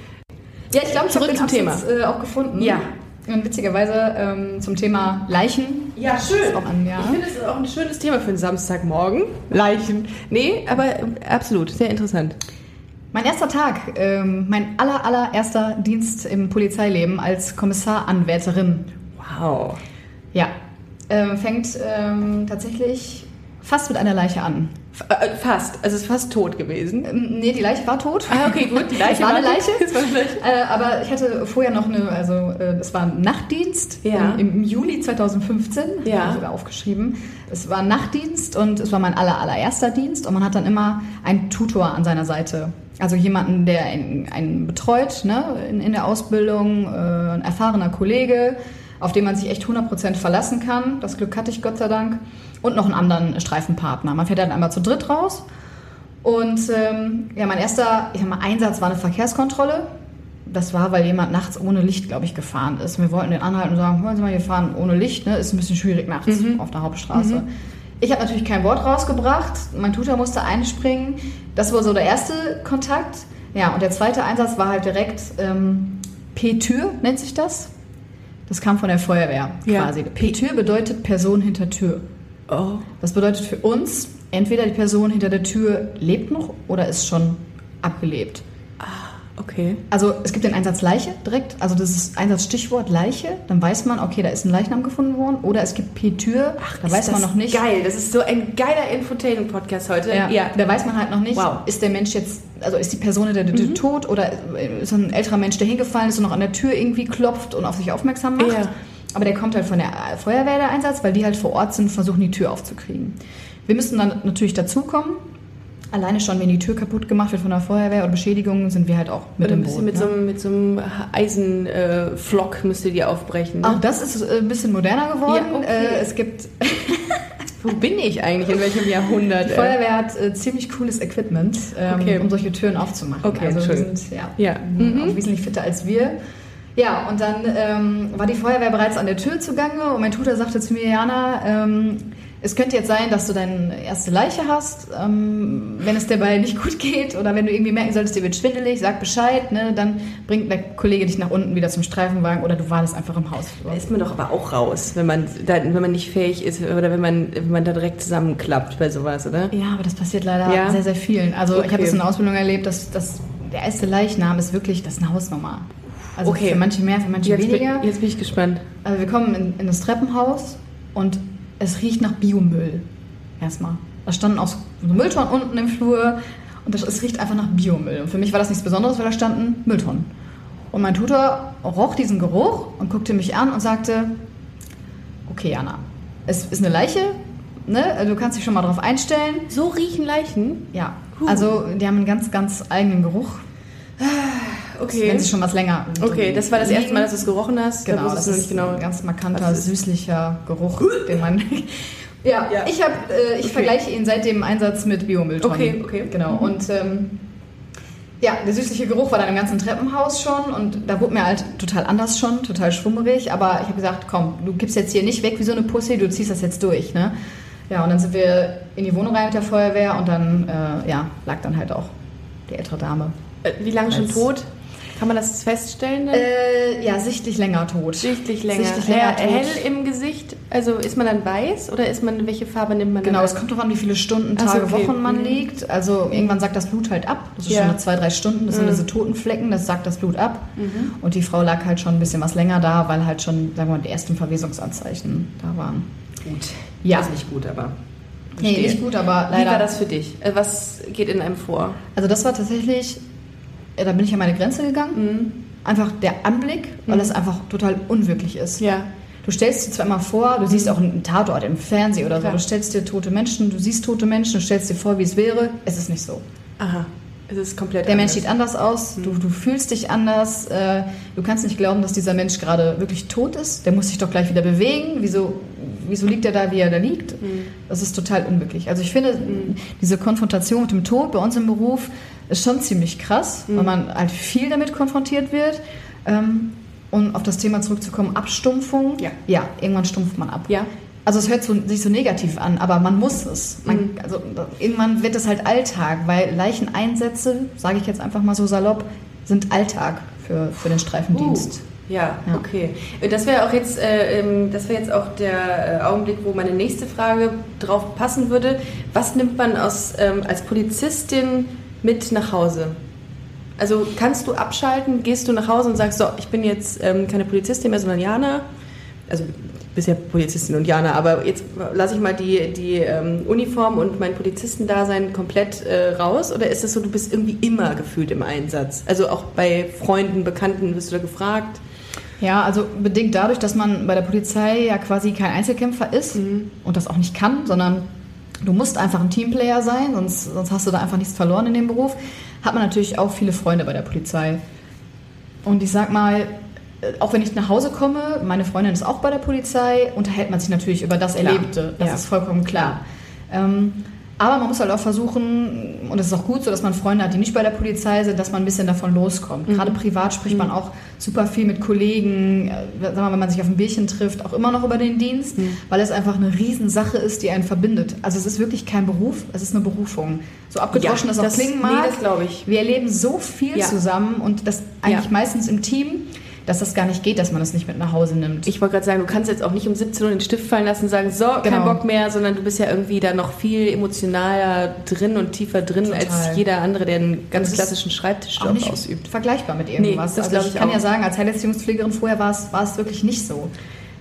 Ja, ich glaube, ich Zurück habe den zum Absatz, äh, auch gefunden. Ja. Und witzigerweise ähm, zum Thema Leichen. Ja, schön. an, ja. Ich finde, es ist auch ein schönes Thema für einen Samstagmorgen. Leichen. Nee, aber ähm, absolut, sehr interessant. Mein erster Tag, ähm, mein aller, allererster Dienst im Polizeileben als Kommissaranwärterin. Wow. Ja, ähm, fängt ähm, tatsächlich fast mit einer Leiche an. F äh, fast. Also es ist fast tot gewesen. Ähm, nee, die Leiche war tot. Ah, okay, gut. Die Leiche war eine Leiche. War eine Leiche. Äh, aber ich hatte vorher noch eine, also äh, es war ein Nachtdienst Ja. im, im Juli 2015, Ja. habe ich sogar aufgeschrieben. Es war ein Nachtdienst und es war mein aller, allererster Dienst und man hat dann immer einen Tutor an seiner Seite. Also jemanden, der einen, einen betreut ne, in, in der Ausbildung, äh, ein erfahrener Kollege, auf den man sich echt 100% verlassen kann. Das Glück hatte ich Gott sei Dank. Und noch einen anderen Streifenpartner. Man fährt dann einmal zu dritt raus und ähm, ja, mein erster ich sag mal, Einsatz war eine Verkehrskontrolle. Das war, weil jemand nachts ohne Licht, glaube ich, gefahren ist. Wir wollten den anhalten und sagen, hören Sie mal, wir fahren ohne Licht, ne? ist ein bisschen schwierig nachts auf der Hauptstraße. Ich habe natürlich kein Wort rausgebracht. Mein Tutor musste einspringen. Das war so der erste Kontakt. Ja, und der zweite Einsatz war halt direkt ähm, P-Tür, nennt sich das. Das kam von der Feuerwehr Ja. quasi. P-Tür bedeutet Person hinter Tür. Oh. Das bedeutet für uns, entweder die Person hinter der Tür lebt noch oder ist schon abgelebt. Okay. Also es gibt den Einsatz Leiche direkt, also das ist Einsatzstichwort Leiche, dann weiß man, okay, da ist ein Leichnam gefunden worden. Oder es gibt P-Tür, da weiß man noch nicht. Geil, das ist so ein geiler Infotainment-Podcast heute. Ja, Da weiß man halt noch nicht, Wow. ist der Mensch jetzt, also ist die Person der Tür tot oder ist ein älterer Mensch, der hingefallen ist und noch an der Tür irgendwie klopft und auf sich aufmerksam macht. Ja. Aber der kommt halt von der Feuerwehr, der Einsatz, weil die halt vor Ort sind versuchen, die Tür aufzukriegen. Wir müssen dann natürlich dazukommen. Alleine schon, wenn die Tür kaputt gemacht wird von der Feuerwehr oder Beschädigungen, sind wir halt auch mit im Boot. mit, ne? so einem, mit so einem Eisenflock müsst ihr die aufbrechen. Ne? Auch das ist äh, ein bisschen moderner geworden. Ja, okay. Äh, Es gibt, Wo bin ich eigentlich? In welchem Jahrhundert? die Feuerwehr hat äh, ziemlich cooles Equipment, ähm, Okay. um solche Türen aufzumachen. Okay, also wir schön. sind ja, Ja. mhm. auch wesentlich fitter als wir. Ja, und dann ähm, war die Feuerwehr bereits an der Tür zugange und mein Tutor sagte zu mir, Jana, ähm, es könnte jetzt sein, dass du deine erste Leiche hast, ähm, wenn es dabei nicht gut geht oder wenn du irgendwie merken solltest, dir wird schwindelig, sag Bescheid, ne, dann bringt der Kollege dich nach unten wieder zum Streifenwagen oder du wartest einfach im Haus. Da ist man doch aber auch raus, wenn man, da, wenn man nicht fähig ist oder wenn man, wenn man da direkt zusammenklappt bei sowas, oder? Ja, aber das passiert leider Ja? sehr, sehr vielen. Also ich Okay. habe das in der Ausbildung erlebt, dass, dass der erste Leichnam ist wirklich, das ist eine Hausnummer. Also Okay. für manche mehr, für manche Jetzt weniger. bin, jetzt bin ich gespannt. Also wir kommen in, in das Treppenhaus und es riecht nach Biomüll. Erstmal. Da standen auch so Mülltonnen unten im Flur und das, es riecht einfach nach Biomüll. Und für mich war das nichts Besonderes, weil da standen Mülltonnen. Und mein Tutor roch diesen Geruch und guckte mich an und sagte, okay Anna, es ist eine Leiche, ne? du kannst dich schon mal drauf einstellen. So riechen Leichen? Ja, Huh. also die haben einen ganz, ganz eigenen Geruch, Okay. wenn sie schon was länger Okay, das war das erste Mal, dass du es gerochen hast. Genau, da das ist du ein ganz markanter, ist. süßlicher Geruch, den man... ja, Ja. ich, hab, äh, ich Okay. vergleiche ihn seit dem Einsatz mit Biomülltonnen. Okay, okay. Genau, Mhm. und ähm, ja, der süßliche Geruch war dann im ganzen Treppenhaus schon und da wurde mir halt total anders schon, total schwummerig, aber ich habe gesagt, komm, du gibst jetzt hier nicht weg wie so eine Pussy, du ziehst das jetzt durch, ne? Ja, und dann sind wir in die Wohnung rein mit der Feuerwehr und dann, äh, ja, lag dann halt auch die ältere Dame. Äh, Wie lange schon tot? Kann man das feststellen? Dann? Äh, ja, sichtlich länger tot. Sichtlich länger. Sichtlich länger Ja, tot. hell im Gesicht. Also ist man dann weiß oder ist man, welche Farbe nimmt man Genau, dann? es kommt drauf an, wie viele Stunden, Ach so, Tage, okay. Wochen man Mhm. liegt. Also irgendwann sagt das Blut halt ab. Das ist Ja. schon nach zwei, drei Stunden. Das sind Mhm. diese toten Flecken, das sagt das Blut ab. Mhm. Und die Frau lag halt schon ein bisschen was länger da, weil halt schon, sagen wir mal, die ersten Verwesungsanzeichen da waren. Gut. Ja. Also nicht gut, aber. Nee, Verstehe. nicht gut, aber Wie war leider. das für dich? Äh, Was geht in einem vor? Also das war tatsächlich, ja, da bin ich an meine Grenze gegangen. Mhm. Einfach der Anblick, weil Mhm. es einfach total unwirklich ist. Ja. Du stellst dir zwar immer vor, du siehst auch einen Tatort im Fernsehen oder so, Klar. du stellst dir tote Menschen, du siehst tote Menschen, du stellst dir vor, wie es wäre. Es ist nicht so. Aha. Es ist komplett Der Mensch anders. sieht anders aus, du, du fühlst dich anders, äh, du kannst nicht glauben, dass dieser Mensch gerade wirklich tot ist. Der muss sich doch gleich wieder bewegen. Wieso, wieso liegt er da, wie er da liegt? Das ist total unmöglich. Also ich finde, diese Konfrontation mit dem Tod bei uns im Beruf ist schon ziemlich krass, weil man halt viel damit konfrontiert wird. Ähm, und auf das Thema zurückzukommen, Abstumpfung. Ja. Ja, irgendwann stumpft man ab. Ja. Also es hört so, sich so negativ an, aber man muss es. Man, also irgendwann wird es halt Alltag, weil Leicheneinsätze, sage ich jetzt einfach mal so salopp, sind Alltag für, für den Streifendienst. Uh, ja, Ja. okay. Das wäre auch jetzt, äh, ähm, das wäre jetzt auch der äh, Augenblick, wo meine nächste Frage drauf passen würde. Was nimmt man aus, ähm, als Polizistin mit nach Hause? Also kannst du abschalten, gehst du nach Hause und sagst, so, ich bin jetzt ähm, keine Polizistin mehr, sondern Jana. Also bisher Polizistin und Jana, aber jetzt lasse ich mal die, die ähm, Uniform und mein Polizistendasein komplett äh, raus. Oder ist es so, du bist irgendwie immer gefühlt im Einsatz? Also auch bei Freunden, Bekannten wirst du da gefragt? Ja, also bedingt dadurch, dass man bei der Polizei ja quasi kein Einzelkämpfer ist und das auch nicht kann, sondern du musst einfach ein Teamplayer sein, sonst, sonst hast du da einfach nichts verloren in dem Beruf, hat man natürlich auch viele Freunde bei der Polizei. Und ich sag mal, auch wenn ich nach Hause komme, meine Freundin ist auch bei der Polizei, unterhält man sich natürlich über das Klar. Erlebte. Das Ja. ist vollkommen klar. Ähm, aber man muss halt auch versuchen, und es ist auch gut so, dass man Freunde hat, die nicht bei der Polizei sind, dass man ein bisschen davon loskommt. Gerade privat spricht man auch super viel mit Kollegen, äh, mal, wenn man sich auf ein Bierchen trifft, auch immer noch über den Dienst, weil es einfach eine Riesensache ist, die einen verbindet. Also es ist wirklich kein Beruf, es ist eine Berufung. So abgedroschen Ja, das auch das- klingen nee, mag. das glaube ich. Wir erleben so viel Ja. zusammen und das eigentlich Ja. meistens im Team, dass das gar nicht geht, dass man das nicht mit nach Hause nimmt. Ich wollte gerade sagen, du kannst jetzt auch nicht um 17 Uhr den Stift fallen lassen und sagen, so, kein Genau. Bock mehr, sondern du bist ja irgendwie da noch viel emotionaler drin und tiefer drin Total. als jeder andere, der einen ganz klassischen Schreibtischjob nicht ausübt. vergleichbar mit irgendwas. Nee, das also ich ich kann auch. ja sagen, als Heilerziehungspflegerin vorher war es, war es wirklich nicht so.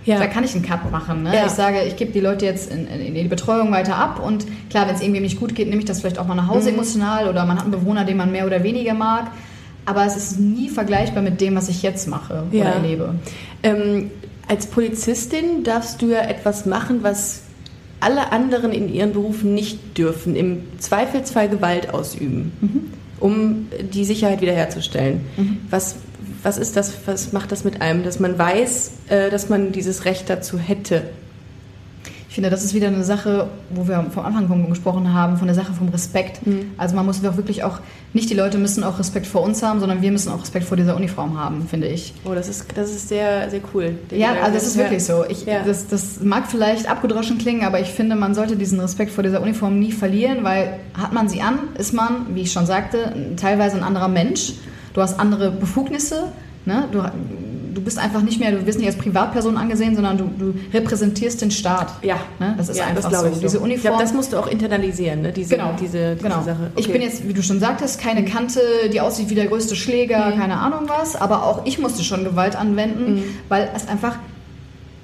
Ja. Da kann ich einen Cut machen. Ne? Ja. Ich sage, ich gebe die Leute jetzt in, in, in die Betreuung weiter ab und klar, wenn es irgendwie nicht gut geht, nehme ich das vielleicht auch mal nach Hause Mhm. emotional oder man hat einen Bewohner, den man mehr oder weniger mag. Aber es ist nie vergleichbar mit dem, was ich jetzt mache Ja. oder erlebe. Ähm, als Polizistin darfst du ja etwas machen, was alle anderen in ihren Berufen nicht dürfen. Im Zweifelsfall Gewalt ausüben, um die Sicherheit wiederherzustellen. Was, was ist das, was macht das mit einem, dass man weiß, äh, dass man dieses Recht dazu hätte? Ich finde, das ist wieder eine Sache, wo wir vom Anfang gesprochen haben, von der Sache vom Respekt. Also man muss doch wirklich auch, nicht die Leute müssen auch Respekt vor uns haben, sondern wir müssen auch Respekt vor dieser Uniform haben, finde ich. Oh, das ist, das ist sehr, sehr cool. Ja, also das ist wirklich so. Ich, Ja. das, das mag vielleicht abgedroschen klingen, aber ich finde, man sollte diesen Respekt vor dieser Uniform nie verlieren, weil hat man sie an, ist man, wie ich schon sagte, teilweise ein anderer Mensch. Du hast andere Befugnisse. Ne? Du, du bist einfach nicht mehr, du wirst nicht als Privatperson angesehen, sondern du, du repräsentierst den Staat. Ja, Ne? Das ist ja, einfach glaube so. ich Diese Ich Uniform. glaube, das musst du auch internalisieren, ne? diese, Genau, diese, diese genau. Sache. Ich Okay. bin jetzt, wie du schon sagtest, keine Kante, die aussieht wie der größte Schläger, Mhm. keine Ahnung was, aber auch ich musste schon Gewalt anwenden, Mhm. weil es einfach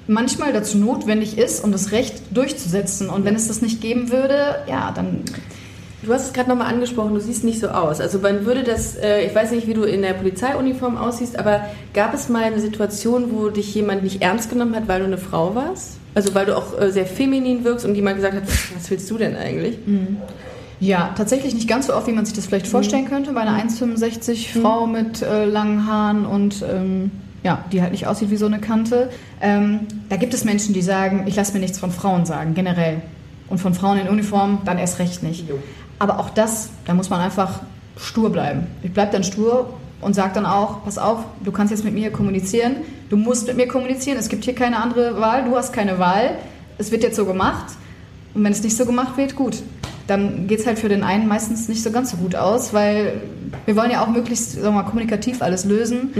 manchmal dazu notwendig ist, um das Recht durchzusetzen. Und wenn es das nicht geben würde, ja, dann Du hast es gerade nochmal angesprochen, du siehst nicht so aus. Also man würde das, äh, ich weiß nicht, wie du in der Polizeiuniform aussiehst, aber gab es mal eine Situation, wo dich jemand nicht ernst genommen hat, weil du eine Frau warst? Also weil du auch äh, sehr feminin wirkst und jemand gesagt hat, was willst du denn eigentlich? Ja, tatsächlich nicht ganz so oft, wie man sich das vielleicht vorstellen Mhm. könnte, bei einer 1,65 Frau mit äh, langen Haaren und ähm, ja, die halt nicht aussieht wie so eine Kante. Ähm, da gibt es Menschen, die sagen, ich lasse mir nichts von Frauen sagen, generell. Und von Frauen in Uniform dann erst recht nicht. Aber auch das, da muss man einfach stur bleiben. Ich bleibe dann stur und sage dann auch, pass auf, du kannst jetzt mit mir kommunizieren, du musst mit mir kommunizieren, es gibt hier keine andere Wahl, du hast keine Wahl, es wird jetzt so gemacht und wenn es nicht so gemacht wird, gut. Dann geht es halt für den einen meistens nicht so ganz so gut aus, weil wir wollen ja auch möglichst sagen wir mal, kommunikativ alles lösen.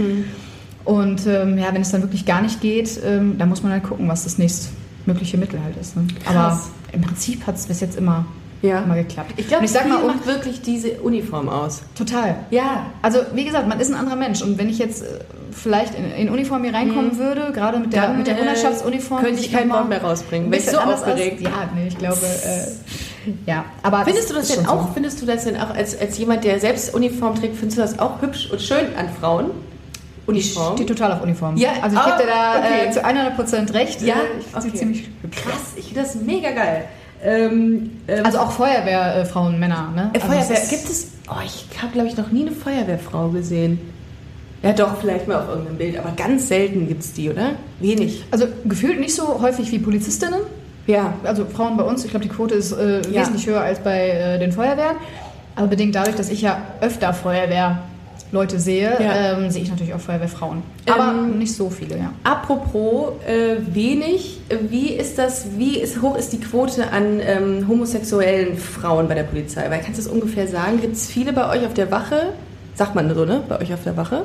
Und ähm, ja, wenn es dann wirklich gar nicht geht, ähm, dann muss man halt gucken, was das nächstmögliche Mittel halt ist. Ne? Aber im Prinzip hat es bis jetzt immer, Ja. immer geklappt. Ich glaube, Und ich sag mal, um, macht wirklich diese Uniform aus. total. Ja. Also wie gesagt, man ist ein anderer Mensch und wenn ich jetzt äh, vielleicht in, in Uniform hier reinkommen würde, gerade mit der, Dann, mit der äh, Hundertschaftsuniform, könnte ich kein noch mal Wort mehr rausbringen. bisschen so aufgeregt. Aus, ja, nee, ich glaube, äh, ja. Aber Findest du das denn auch, so. findest du das denn auch als, als jemand, der selbst Uniform trägt, findest du das auch hübsch und schön an Frauen? Uniform? Ich stehe total auf Uniform. Ja, also ich ah, gebe dir da okay. äh, zu 100% recht. Ja, Äh, ich finde okay. sie ziemlich hübsch. Krass, ich finde das mega geil. Ähm, ähm, Also auch Feuerwehrfrauen, Männer, ne? äh, Also Feuerwehr, ist- gibt es. Oh, ich habe, glaube ich, noch nie eine Feuerwehrfrau gesehen. Ja, doch, vielleicht mal auf irgendeinem Bild, aber ganz selten gibt es die, oder? Wenig. Also gefühlt nicht so häufig wie Polizistinnen. Ja. Also Frauen bei uns, ich glaube, die Quote ist äh, Ja. wesentlich höher als bei äh, den Feuerwehren. Aber bedingt dadurch, dass ich ja öfter Feuerwehrleute sehe, Ja. ähm, sehe ich natürlich auch Feuerwehrfrauen. Aber Ähm, nicht so viele, ja. Apropos äh, wenig, wie ist das, wie ist, hoch ist die Quote an ähm, homosexuellen Frauen bei der Polizei? Weil kannst du das ungefähr sagen? Gibt es viele bei euch auf der Wache? Sagt man so, ne? Bei euch auf der Wache?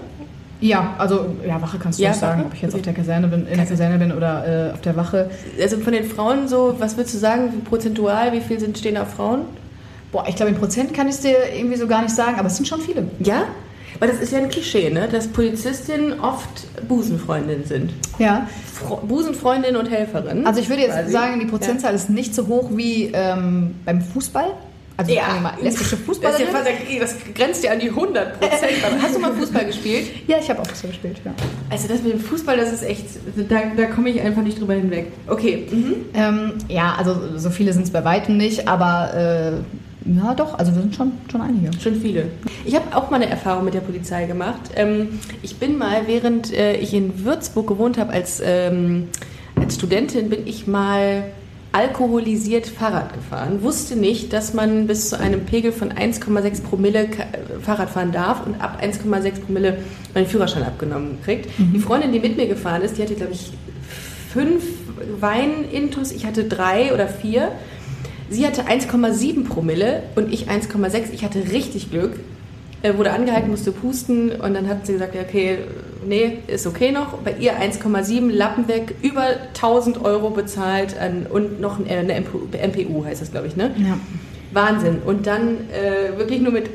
Ja, also ja, Wache kannst du Ja, nicht sagen, Wache? ob ich jetzt auf der Kaserne bin, in der Kaserne bin oder äh, auf der Wache. Also von den Frauen so, was würdest du sagen, wie prozentual, wie viel sind stehen da Frauen? Boah, ich glaube, in Prozent kann ich es dir irgendwie so gar nicht sagen, aber es sind schon viele. Ja? Weil das ist ja ein Klischee, ne? Dass Polizistinnen oft Busenfreundinnen sind. Ja. Fro Busenfreundin und Helferin. Also ich würde jetzt quasi. sagen, die Prozentzahl ist nicht so hoch wie ähm, beim Fußball. Also Ja. sagen wir mal, lesbische Das, Fußballerin. ja fast, das grenzt ja an die 100 Prozent. Hast du mal Fußball gespielt? Ja, ich habe auch Fußball gespielt, ja. Also das mit dem Fußball, das ist echt, da, da komme ich einfach nicht drüber hinweg. Okay. Mhm. Ähm, ja, also so viele sind es bei weitem nicht, aber äh, ja doch, also wir sind schon, schon einige. Schon viele. Ich habe auch mal eine Erfahrung mit der Polizei gemacht. Ähm, ich bin mal, während äh, ich in Würzburg gewohnt habe als, ähm, als Studentin, bin ich mal alkoholisiert Fahrrad gefahren. Wusste nicht, dass man bis zu einem Pegel von 1,6 Promille äh, Fahrrad fahren darf und ab 1,6 Promille meinen Führerschein abgenommen kriegt. Die Freundin, die mit mir gefahren ist, die hatte, glaube ich, fünf Weinintus. Ich hatte drei oder vier. Sie hatte 1,7 Promille und ich 1,6. Ich hatte richtig Glück. Äh, wurde angehalten, musste pusten und dann hat sie gesagt, ja, okay, nee, ist okay noch. Bei ihr 1,7, Lappen weg, über 1000 Euro bezahlt an, und noch äh, eine MPU, heißt das, glaube ich, ne? Ja. Wahnsinn. Und dann äh, wirklich nur mit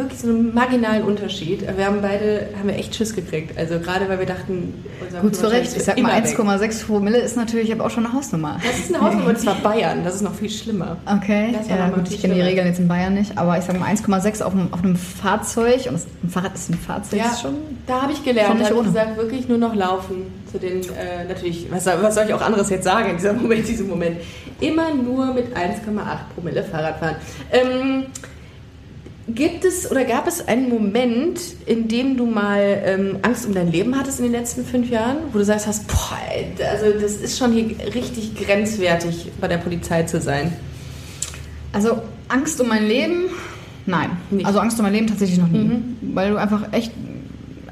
wirklich so einem marginalen Unterschied. Wir haben beide, haben wir echt Schiss gekriegt. Also gerade weil wir dachten, unser Gut zu Recht. Ich sag mal, weg. 1,6 Promille ist natürlich aber auch schon eine Hausnummer. Das ist eine Hausnummer und zwar Bayern. Das ist noch viel schlimmer. Okay, ja, gut, ich kenne die. Regeln jetzt in Bayern nicht, aber ich sage mal 1,6 auf, einem- auf einem Fahrzeug und das, ein Fahrrad ist ein Fahrzeug, Ja, schon. da habe ich gelernt. Da habe ich gesagt, wirklich nur noch laufen. Zu den, äh, natürlich, was, soll- was soll ich auch anderes jetzt sagen in diesem Moment, diesem Moment. Immer nur mit 1,8 Promille Fahrrad fahren. Ähm, gibt es oder gab es einen Moment, in dem du mal ähm, Angst um dein Leben hattest in den letzten fünf Jahren, wo du sagst hast, boah, also das ist schon hier richtig grenzwertig, bei der Polizei zu sein? Also Angst um mein Leben? Nein. Nicht. Also Angst um mein Leben tatsächlich noch nie. Mhm. Weil du einfach echt.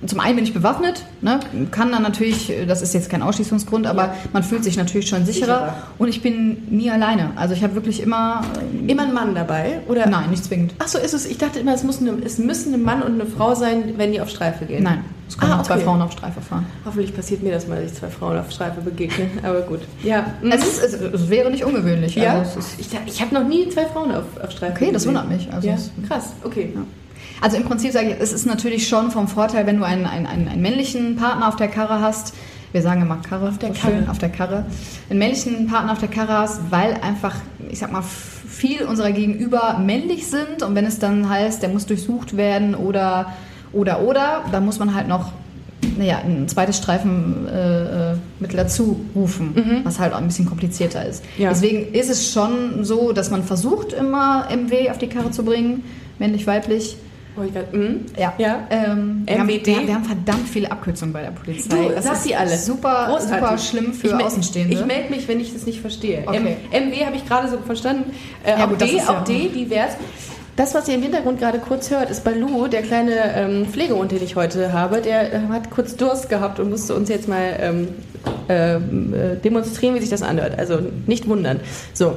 Zum einen bin ich bewaffnet, ne? kann dann natürlich, das ist jetzt kein Ausschließungsgrund, aber Ja. man fühlt sich natürlich schon sicherer. Sicherer. Und ich bin nie alleine. Also ich habe wirklich immer. Immer ein Mann dabei? Oder? Nein, nicht zwingend. Ach so ist es. Ich dachte immer, es, muss eine, es müssen ein Mann und eine Frau sein, wenn die auf Streife gehen. Nein, es können Ah, auch zwei okay. Frauen auf Streife fahren. Hoffentlich passiert mir das mal, dass ich zwei Frauen auf Streife begegne. Aber gut. Ja. mhm. Es, ist, es, es wäre nicht ungewöhnlich. ja? Also, ich ich habe noch nie zwei Frauen auf, auf Streife Okay, das gesehen. wundert mich. Also ja? Krass, okay. Ja. Also im Prinzip sage ich, es ist natürlich schon vom Vorteil, wenn du einen, einen, einen, einen männlichen Partner auf der Karre hast. Wir sagen immer Karre, auf der so Karre. schön, auf der Karre. Einen männlichen Partner auf der Karre hast, weil einfach, ich sag mal, viel unserer Gegenüber männlich sind und wenn es dann heißt, der muss durchsucht werden oder oder oder, dann muss man halt noch naja, ein zweites Streifenmittel äh, Mittel dazu rufen, was halt auch ein bisschen komplizierter ist. Ja. Deswegen ist es schon so, dass man versucht, immer MW auf die Karre zu bringen, männlich, weiblich. Mhm. Ja. Ja. Ähm, wir, haben, wir, wir haben verdammt viele Abkürzungen bei der Polizei. Du, das sag ist sie alle. Super, Großartig. super schlimm für ich Außenstehende. Ich melde mich, wenn ich das nicht verstehe. Okay. M MW habe ich gerade so verstanden. Äh, Ja, auch gut, D, ja auch auch- D, divers. Das, was ihr im Hintergrund gerade kurz hört, ist Balu, der kleine ähm, Pflegehund, den ich heute habe. Der äh, hat kurz Durst gehabt und musste uns jetzt mal ähm, ähm, äh, demonstrieren, wie sich das anhört. Also nicht wundern. So,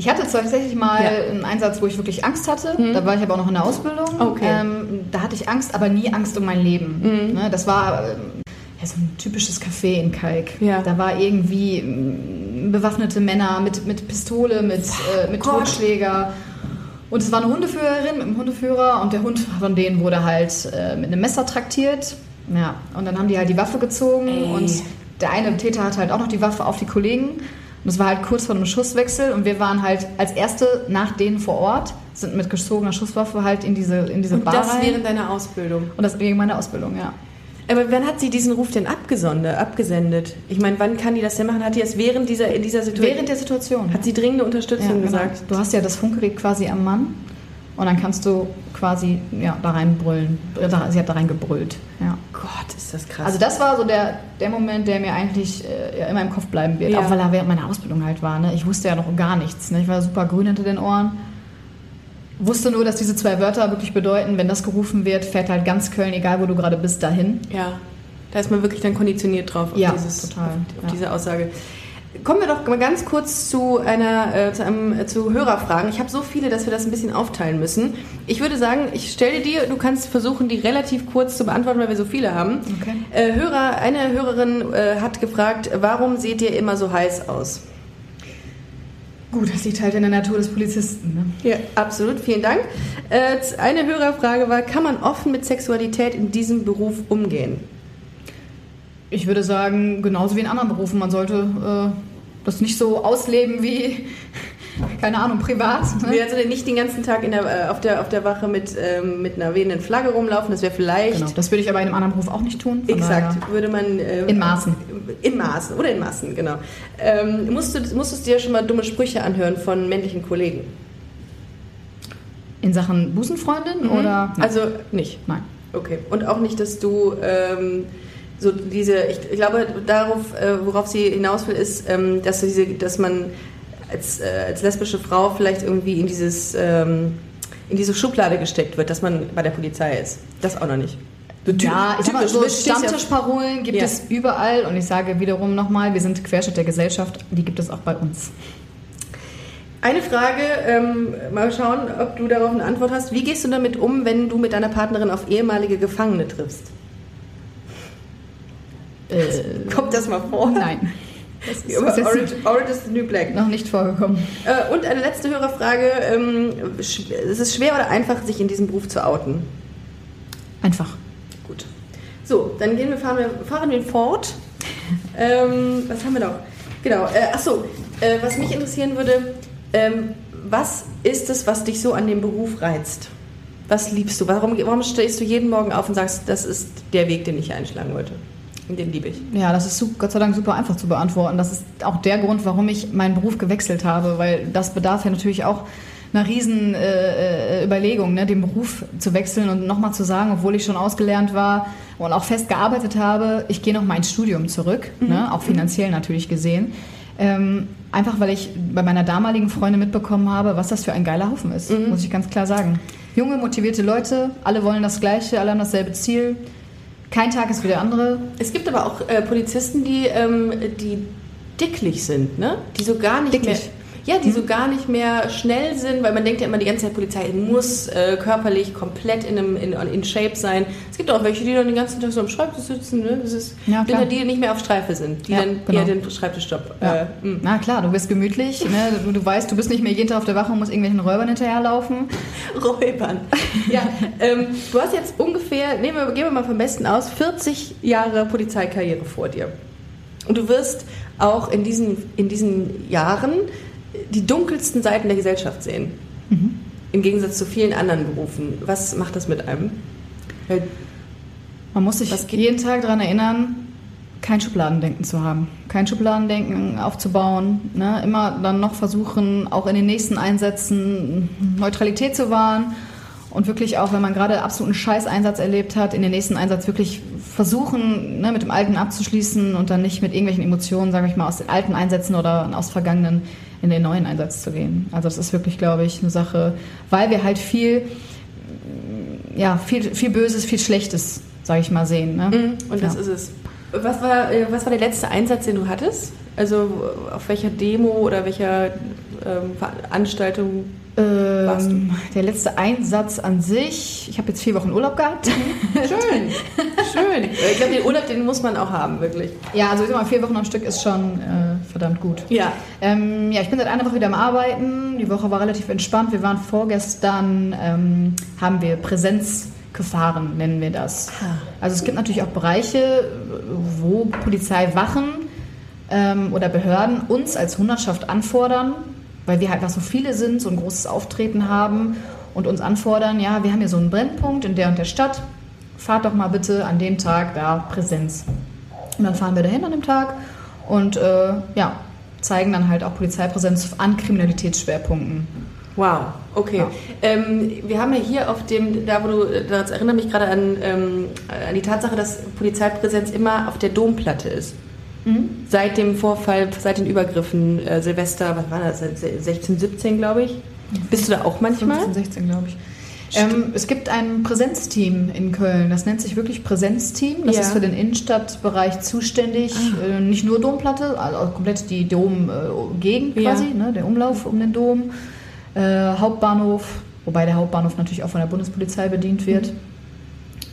Ich hatte tatsächlich mal Ja. einen Einsatz, wo ich wirklich Angst hatte. Da war ich aber auch noch in der Ausbildung. Okay. Ähm, da hatte ich Angst, aber nie Angst um mein Leben. Ne, das war ähm, ja, so ein typisches Café in Kalk. Ja. Da war irgendwie ähm, bewaffnete Männer mit, mit Pistole, mit, äh, mit Gott. Totschläger. Und es war eine Hundeführerin mit einem Hundeführer und der Hund von denen wurde halt äh, mit einem Messer traktiert. Ja, und dann haben die halt die Waffe gezogen Ey. und der eine Täter hatte halt auch noch die Waffe auf die Kollegen. Und es war halt kurz vor einem Schusswechsel und wir waren halt als Erste nach denen vor Ort, sind mit gezogener Schusswaffe halt in diese, in diese und Bar das rein. während deiner Ausbildung. und das wegen meiner Ausbildung, ja. Aber wann hat sie diesen Ruf denn abgesondert, abgesendet? Ich meine, wann kann die das denn machen? Hat die das während dieser, in dieser Situation? Während der Situation. Hat sie dringende Unterstützung ja, genau. gesagt? Du hast ja das Funkgerät quasi am Mann und dann kannst du quasi ja, da reinbrüllen. Sie hat da reingebrüllt. Ja. Gott, ist das krass. Also das war so der, der Moment, der mir eigentlich äh, ja, immer im Kopf bleiben wird. Ja. Auch weil er während meiner Ausbildung halt war. Ne? Ich wusste ja noch gar nichts. Ne? Ich war super grün hinter den Ohren. Wusste nur, dass diese zwei Wörter wirklich bedeuten, wenn das gerufen wird, fährt halt ganz Köln, egal wo du gerade bist, dahin. ja, da ist man wirklich dann konditioniert drauf, auf, Ja, dieses, total. auf, auf diese Aussage. Kommen wir doch mal ganz kurz zu einer äh, zu, einem, äh, zu Hörerfragen. Ich habe so viele, dass wir das ein bisschen aufteilen müssen. Ich würde sagen, ich stelle dir, du kannst versuchen, die relativ kurz zu beantworten, weil wir so viele haben. Okay. Äh, Hörer, eine Hörerin äh, hat gefragt, warum seht ihr immer so heiß aus? Gut, das liegt halt in der Natur des Polizisten. Ne? Ja, absolut, vielen Dank. Äh, eine Hörerfrage war, kann man offen mit Sexualität in diesem Beruf umgehen? Ich würde sagen, genauso wie in anderen Berufen, man sollte äh, das nicht so ausleben wie, keine Ahnung, privat. Ne? Also nicht den ganzen Tag in der, äh, auf, der, auf der Wache mit, ähm, mit einer wehenden Flagge rumlaufen, das wäre vielleicht... Genau, das würde ich aber in einem anderen Beruf auch nicht tun. Exakt, daher- würde man... äh, In Maßen. In Maßen, oder in Maßen, genau. Ähm, musst du, musstest du dir schon mal dumme Sprüche anhören von männlichen Kollegen? In Sachen Busenfreundin oder? Nein. Also nicht. Nein. Okay. Und auch nicht, dass du ähm, so diese, ich, ich glaube, darauf, äh, worauf sie hinaus will, ist, ähm, dass, diese, dass man als, äh, als lesbische Frau vielleicht irgendwie in dieses ähm, in diese Schublade gesteckt wird, dass man bei der Polizei ist. Das auch noch nicht. So Ja, ich typisch, so Stammtischparolen gibt Ja. es überall und ich sage wiederum nochmal, wir sind Querschnitt der Gesellschaft, die gibt es auch bei uns. Eine Frage, ähm, mal schauen, ob du darauf eine Antwort hast. Wie gehst du damit um, wenn du mit deiner Partnerin auf ehemalige Gefangene triffst? Kommt das mal vor? Nein. Das ist, Orange, Orange is the New Black. noch nicht vorgekommen. Äh, und eine letzte Hörerfrage. Ähm, ist es schwer oder einfach, sich in diesem Beruf zu outen? Einfach. Gut. So, dann gehen wir, fahren wir, fahren wir fort. Ähm, was haben wir noch? Genau. Äh, achso, äh, was mich interessieren würde, ähm, was ist es, was dich so an dem Beruf reizt? Was liebst du? Warum, warum stehst du jeden Morgen auf und sagst, das ist der Weg, den ich einschlagen wollte? Und den liebe ich. Ja, das ist Gott sei Dank super einfach zu beantworten. Das ist auch der Grund, warum ich meinen Beruf gewechselt habe, weil das bedarf ja natürlich auch einer riesen äh, äh, Überlegung, ne, den Beruf zu wechseln und nochmal zu sagen, obwohl ich schon ausgelernt war und auch fest gearbeitet habe, ich gehe noch mal ins Studium zurück, ne, auch finanziell natürlich gesehen. Ähm, einfach weil ich bei meiner damaligen Freundin mitbekommen habe, was das für ein geiler Haufen ist, muss ich ganz klar sagen. Junge, motivierte Leute, alle wollen das Gleiche, alle haben dasselbe Ziel. Kein Tag ist wie der andere. Es gibt aber auch äh, Polizisten, die, ähm, die dicklich sind, ne? Die so gar nicht Dicklich? mehr. Ja, die so gar nicht mehr schnell sind, weil man denkt ja immer die ganze Zeit, Polizei muss äh, körperlich komplett in, einem, in, in Shape sein. Es gibt auch welche, die dann den ganzen Tag so am Schreibtisch sitzen, ne? Das ist, Ja, klar. die nicht mehr auf Streife sind, die Ja, dann genau. eher den Schreibtischjob. Ja. Äh, mh. Na klar, du bist gemütlich, ne? du, du weißt, du bist nicht mehr jeden Tag auf der Wache und musst irgendwelchen Räubern hinterherlaufen. Räubern. Ja, ähm, du hast jetzt ungefähr, nehmen wir, gehen wir mal vom Besten aus, 40 Jahre Polizeikarriere vor dir. Und du wirst auch in diesen, in diesen Jahren die dunkelsten Seiten der Gesellschaft sehen. Im Gegensatz zu vielen anderen Berufen. Was macht das mit einem? Weil Man muss sich jeden Tag daran erinnern, kein Schubladendenken zu haben. Kein Schubladendenken aufzubauen. Ne? Immer dann noch versuchen, auch in den nächsten Einsätzen Neutralität zu wahren. Und wirklich auch, wenn man gerade absoluten Scheißeinsatz erlebt hat, in den nächsten Einsatz wirklich versuchen, ne, mit dem Alten abzuschließen und dann nicht mit irgendwelchen Emotionen, sage ich mal, aus den alten Einsätzen oder aus vergangenen in den neuen Einsatz zu gehen. Also das ist wirklich, glaube ich, eine Sache, weil wir halt viel, ja, viel, viel Böses, viel Schlechtes, sage ich mal, sehen. Ne? Und das Ja. ist es. Was war, äh, was war der letzte Einsatz, den du hattest? Also auf welcher Demo oder welcher ähm, Veranstaltung? Ähm, der letzte Einsatz an sich, ich habe jetzt vier Wochen Urlaub gehabt. Schön, schön. Ich glaube, den Urlaub, den muss man auch haben, wirklich. ja, also ich sag mal, vier Wochen am Stück ist schon äh, verdammt gut. Ja. Ähm, ja, ich bin seit einer Woche wieder am Arbeiten. Die Woche war relativ entspannt. Wir waren vorgestern, ähm, haben wir Präsenz gefahren, nennen wir das. Also es gibt natürlich auch Bereiche, wo Polizeiwachen ähm, oder Behörden uns als Hundertschaft anfordern, weil wir halt einfach so viele sind, so ein großes Auftreten haben und uns anfordern, ja, wir haben hier so einen Brennpunkt in der und der Stadt. Fahrt doch mal bitte an dem Tag da Präsenz. Und dann fahren wir dahin an dem Tag und äh, ja, zeigen dann halt auch Polizeipräsenz an Kriminalitätsschwerpunkten. Wow, okay. Ja. Ähm, wir haben ja hier auf dem, da wo du, das erinnert mich gerade an, ähm, an die Tatsache, dass Polizeipräsenz immer auf der Domplatte ist. Seit dem Vorfall, seit den Übergriffen, äh, Silvester, was war das, 16, 17, glaube ich. Bist du da auch manchmal? 15, 16, glaube ich. Ähm, es gibt ein Präsenzteam in Köln, das nennt sich wirklich Präsenzteam. Das Ja. ist für den Innenstadtbereich zuständig. Äh, nicht nur Domplatte, also komplett die Domgegend Ja. quasi, ne, der Umlauf um den Dom. Äh, Hauptbahnhof, wobei der Hauptbahnhof natürlich auch von der Bundespolizei bedient wird.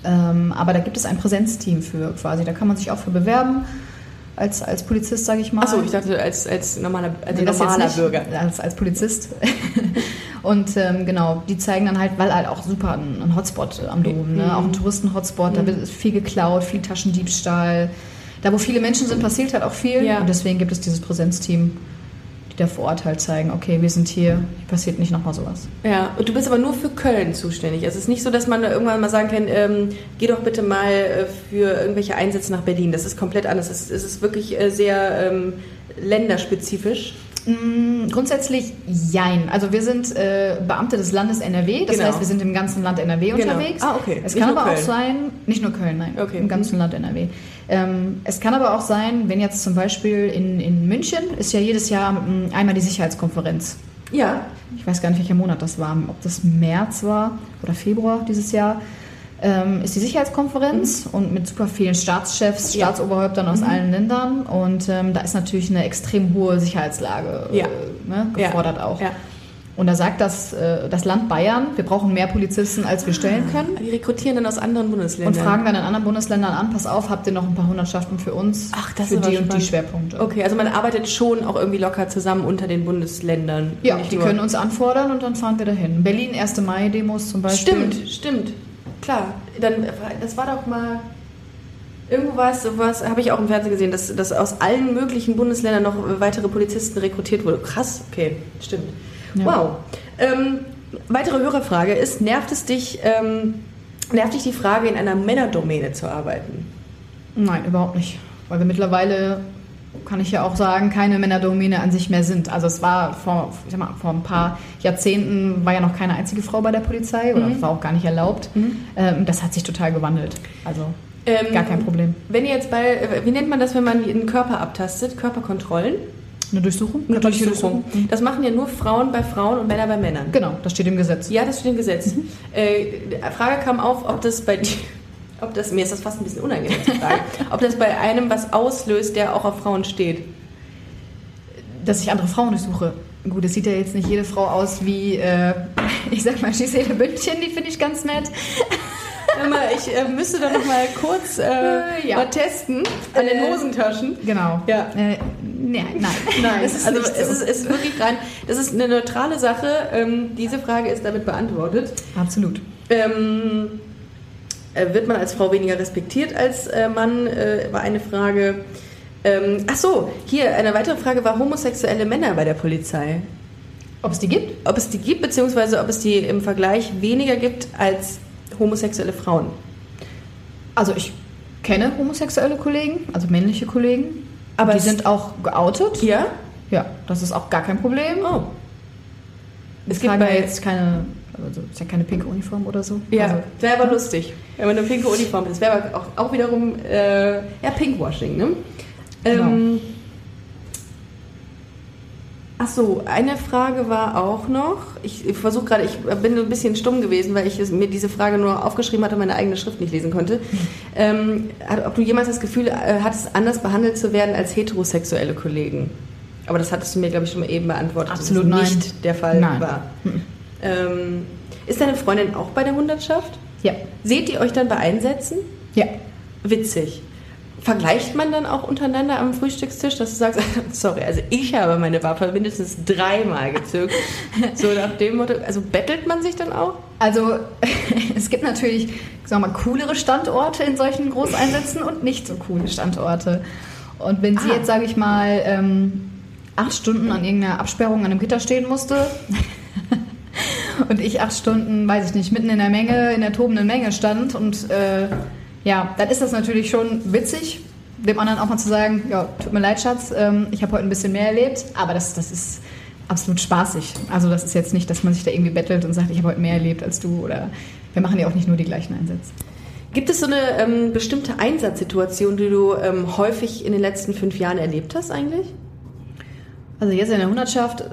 Ähm, aber da gibt es ein Präsenzteam für quasi. Da kann man sich auch für bewerben als, als Polizist, sage ich mal. Achso, ich dachte als, als normaler, als Nee, normaler nicht, Bürger. Als, als Polizist. Und ähm, genau, die zeigen dann halt, weil halt auch super ein, ein Hotspot am Dom, ne? auch ein Touristen-Hotspot, da wird viel geklaut, viel Taschendiebstahl. Da, wo viele Menschen sind, passiert halt auch viel. Ja. Und deswegen gibt es dieses Präsenzteam, da vor Ort halt zeigen, okay, wir sind hier, passiert nicht nochmal sowas. Ja, und du bist aber nur für Köln zuständig. Also es ist nicht so, dass man irgendwann mal sagen kann, ähm, geh doch bitte mal äh, für irgendwelche Einsätze nach Berlin. Das ist komplett anders. Es ist, es ist wirklich äh, sehr ähm, länderspezifisch. Mm, Grundsätzlich jein. Also wir sind äh, Beamte des Landes NRW, das Genau. heißt, wir sind im ganzen Land NRW Genau. unterwegs. Ah, okay. Es Nicht kann aber auch Köln. sein, nicht nur Köln, nein, Okay. im ganzen Land NRW. Ähm, es kann aber auch sein, wenn jetzt zum Beispiel in, in München ist ja jedes Jahr mm, einmal die Sicherheitskonferenz. Ja, Ich weiß gar nicht, welcher Monat das war, ob das März war oder Februar dieses Jahr. Ähm, ist die Sicherheitskonferenz und mit super vielen Staatschefs, Ja. Staatsoberhäuptern aus allen Ländern. Und ähm, da ist natürlich eine extrem hohe Sicherheitslage Ja. äh, ne, gefordert ja. auch. Und da sagt das, äh, das Land Bayern, wir brauchen mehr Polizisten, als wir stellen können. Die rekrutieren dann aus anderen Und Bundesländern. fragen dann in anderen Bundesländern an, pass auf, habt ihr noch ein paar Hundertschaften für uns Ach, das für die und die spannend. Schwerpunkte? Okay, also man arbeitet schon auch irgendwie locker zusammen unter den Bundesländern. Ja, die nur- können uns anfordern und dann fahren wir dahin. Berlin 1. Mai-Demos zum Beispiel. Stimmt, stimmt. Klar. Dann, das war doch mal. Irgendwo war es, was habe ich auch im Fernsehen gesehen, dass, dass aus allen möglichen Bundesländern noch weitere Polizisten rekrutiert wurden. Krass, okay, stimmt. Ja. Wow. Ähm, weitere Hörerfrage ist: Nervt es dich, ähm, nervt dich die Frage, in einer Männerdomäne zu arbeiten? Nein, überhaupt nicht. Weil wir mittlerweile, kann ich ja auch sagen, keine Männerdomäne an sich mehr sind. Also es war vor, ich sag mal, vor ein paar Jahrzehnten war ja noch keine einzige Frau bei der Polizei oder war auch gar nicht erlaubt. Ähm, das hat sich total gewandelt. Also Ähm, gar kein Problem. Wenn ihr jetzt bei, äh, wie nennt man das, wenn man den Körper abtastet? Körperkontrollen? Eine Durchsuchung? Eine Natürliche Durchsuchung. Das machen ja nur Frauen bei Frauen und Männer bei Männern. Genau, das steht im Gesetz. Ja, das steht im Gesetz. Äh, die Frage kam auf, ob das bei dir, ob das, mir ist das fast ein bisschen unangenehm zu fragen, ob das bei einem was auslöst, der auch auf Frauen steht. Dass ich andere Frauen durchsuche. Gut, es sieht ja jetzt nicht jede Frau aus wie, äh, ich sag mal, Gisele Bündchen, die finde ich ganz nett. Ich äh, müsste doch noch mal kurz äh, Äh, ja. mal testen an den Äh, Hosentaschen. Genau. Ja. Äh, nee, nein. Nein, ist also nicht es, so. ist, ist wirklich rein. Das ist eine neutrale Sache. Ähm, diese Frage ist damit beantwortet. Absolut. Ähm, äh, wird man als Frau weniger respektiert als äh, Mann? Äh, war eine Frage. Ähm, ach so, hier eine weitere Frage war homosexuelle Männer bei der Polizei. Ob es die gibt? Ob es die gibt, beziehungsweise ob es die im Vergleich weniger gibt als homosexuelle Frauen. Also ich kenne homosexuelle Kollegen, also männliche Kollegen. Aber die sind auch geoutet. Ja? Ja, das ist auch gar kein Problem. Oh. Es gibt bei- jetzt keine, also ist ja keine pinke Uniform oder so. Ja, Also, wäre aber lustig, wenn man eine pinke Uniform hat. Das wäre aber auch, auch wiederum äh, ja, Pinkwashing, ne? Ähm, ach so, eine Frage war auch noch. Ich, versuche gerade, ich bin ein bisschen stumm gewesen, weil ich mir diese Frage nur aufgeschrieben hatte und meine eigene Schrift nicht lesen konnte. Ähm, ob du jemals das Gefühl äh, hattest, anders behandelt zu werden als heterosexuelle Kollegen? Aber das hattest du mir, glaube ich, schon mal eben beantwortet, Absolut dass es nicht der Fall Nein. war. Ähm, ist deine Freundin auch bei der Hundertschaft? ja, Seht ihr euch dann bei Einsätzen? ja. Witzig. Vergleicht man dann auch untereinander am Frühstückstisch, dass du sagst, sorry, also ich habe meine Waffe mindestens dreimal gezückt. So nach dem Motto, also bettelt man sich dann auch? Also es gibt natürlich, sagen wir mal, coolere Standorte in solchen Großeinsätzen und nicht so coole Standorte. Und wenn sie Ah. jetzt, sage ich mal, ähm, acht Stunden an irgendeiner Absperrung an einem Gitter stehen musste und ich acht Stunden, weiß ich nicht, mitten in der Menge, in der tobenden Menge stand. Und äh, ja, dann ist das natürlich schon witzig, dem anderen auch mal zu sagen, ja, tut mir leid, Schatz, ähm, ich habe heute ein bisschen mehr erlebt, aber das, das ist absolut spaßig. Also das ist jetzt nicht, dass man sich da irgendwie bettelt und sagt, ich habe heute mehr erlebt als du oder wir machen ja auch nicht nur die gleichen Einsätze. Gibt es so eine ähm, bestimmte Einsatzsituation, die du ähm, häufig in den letzten fünf Jahren erlebt hast eigentlich? Also jetzt in der Hundertschaft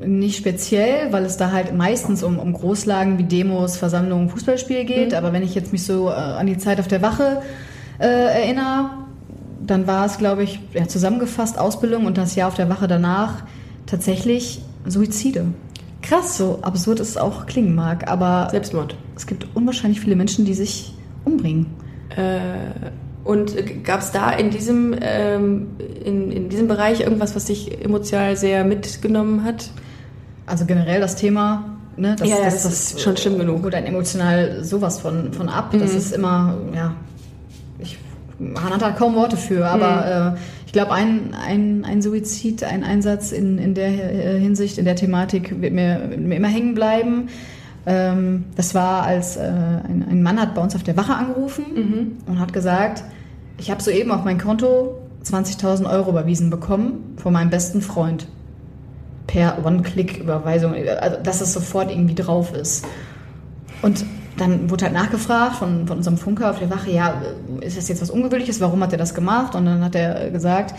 nicht speziell, weil es da halt meistens um, um Großlagen wie Demos, Versammlungen, Fußballspiele geht. Mhm. Aber wenn ich jetzt mich so äh, an die Zeit auf der Wache äh, erinnere, dann war es, glaube ich, ja, zusammengefasst Ausbildung und das Jahr auf der Wache danach tatsächlich Suizide. Krass. So absurd es auch klingen mag, aber Selbstmord. Es gibt unwahrscheinlich viele Menschen, die sich umbringen. Äh, und gab es da in diesem, ähm, in, in diesem Bereich irgendwas, was dich emotional sehr mitgenommen hat? Also generell das Thema, ne, das, ja, ja, das, das, ist schon schlimm genug. Holt einen emotional sowas von, von ab. Mhm. Das ist immer, ja, ich, man hat da kaum Worte für, aber mhm. äh, ich glaube, ein, ein, ein Suizid, ein Einsatz in, in der Hinsicht, in der Thematik wird mir, wird mir immer hängen bleiben. Ähm, das war, als äh, ein, ein, Mann hat bei uns auf der Wache angerufen mhm. und hat gesagt, ich habe soeben auf mein Konto 20.000 Euro überwiesen bekommen von meinem besten Freund. Per One-Click-Überweisung, also dass es sofort irgendwie drauf ist. Und dann wurde halt nachgefragt von, von unserem Funker auf der Wache, ja, ist das jetzt was Ungewöhnliches? Warum hat er das gemacht? Und dann hat er gesagt,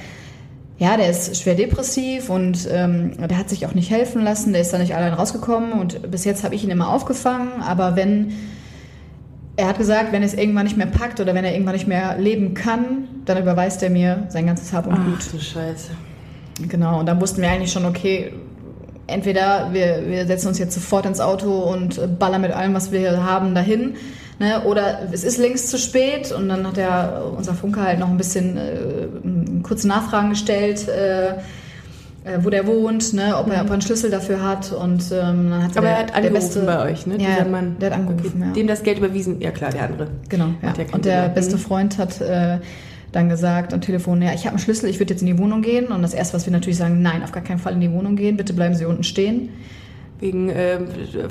ja, der ist schwer depressiv und ähm, der hat sich auch nicht helfen lassen, der ist da nicht allein rausgekommen und bis jetzt habe ich ihn immer aufgefangen, aber wenn er hat gesagt, wenn er es irgendwann nicht mehr packt oder wenn er irgendwann nicht mehr leben kann, dann überweist er mir sein ganzes Hab und Gut. Ach du Scheiße. Genau, und dann wussten wir eigentlich schon, okay, entweder wir, wir setzen uns jetzt sofort ins Auto und ballern mit allem, was wir haben, dahin Ne? Oder es ist längst zu spät und dann hat der, unser Funker halt noch ein bisschen äh, kurze Nachfragen gestellt. Äh, äh, wo der wohnt, ne, ob, er, ob er einen Schlüssel dafür hat und ähm, dann hat Aber der, er hat angerufen beste, bei euch, ne? Ja, Mann. der hat angerufen, ja. Dem das Geld überwiesen, ja klar, der andere. Genau, ja. Und der beste Freund hat äh, dann gesagt am Telefon, ja, ich habe einen Schlüssel, ich würde jetzt in die Wohnung gehen und das erste, was wir natürlich sagen, nein, auf gar keinen Fall in die Wohnung gehen, bitte bleiben Sie unten stehen. Wegen, äh,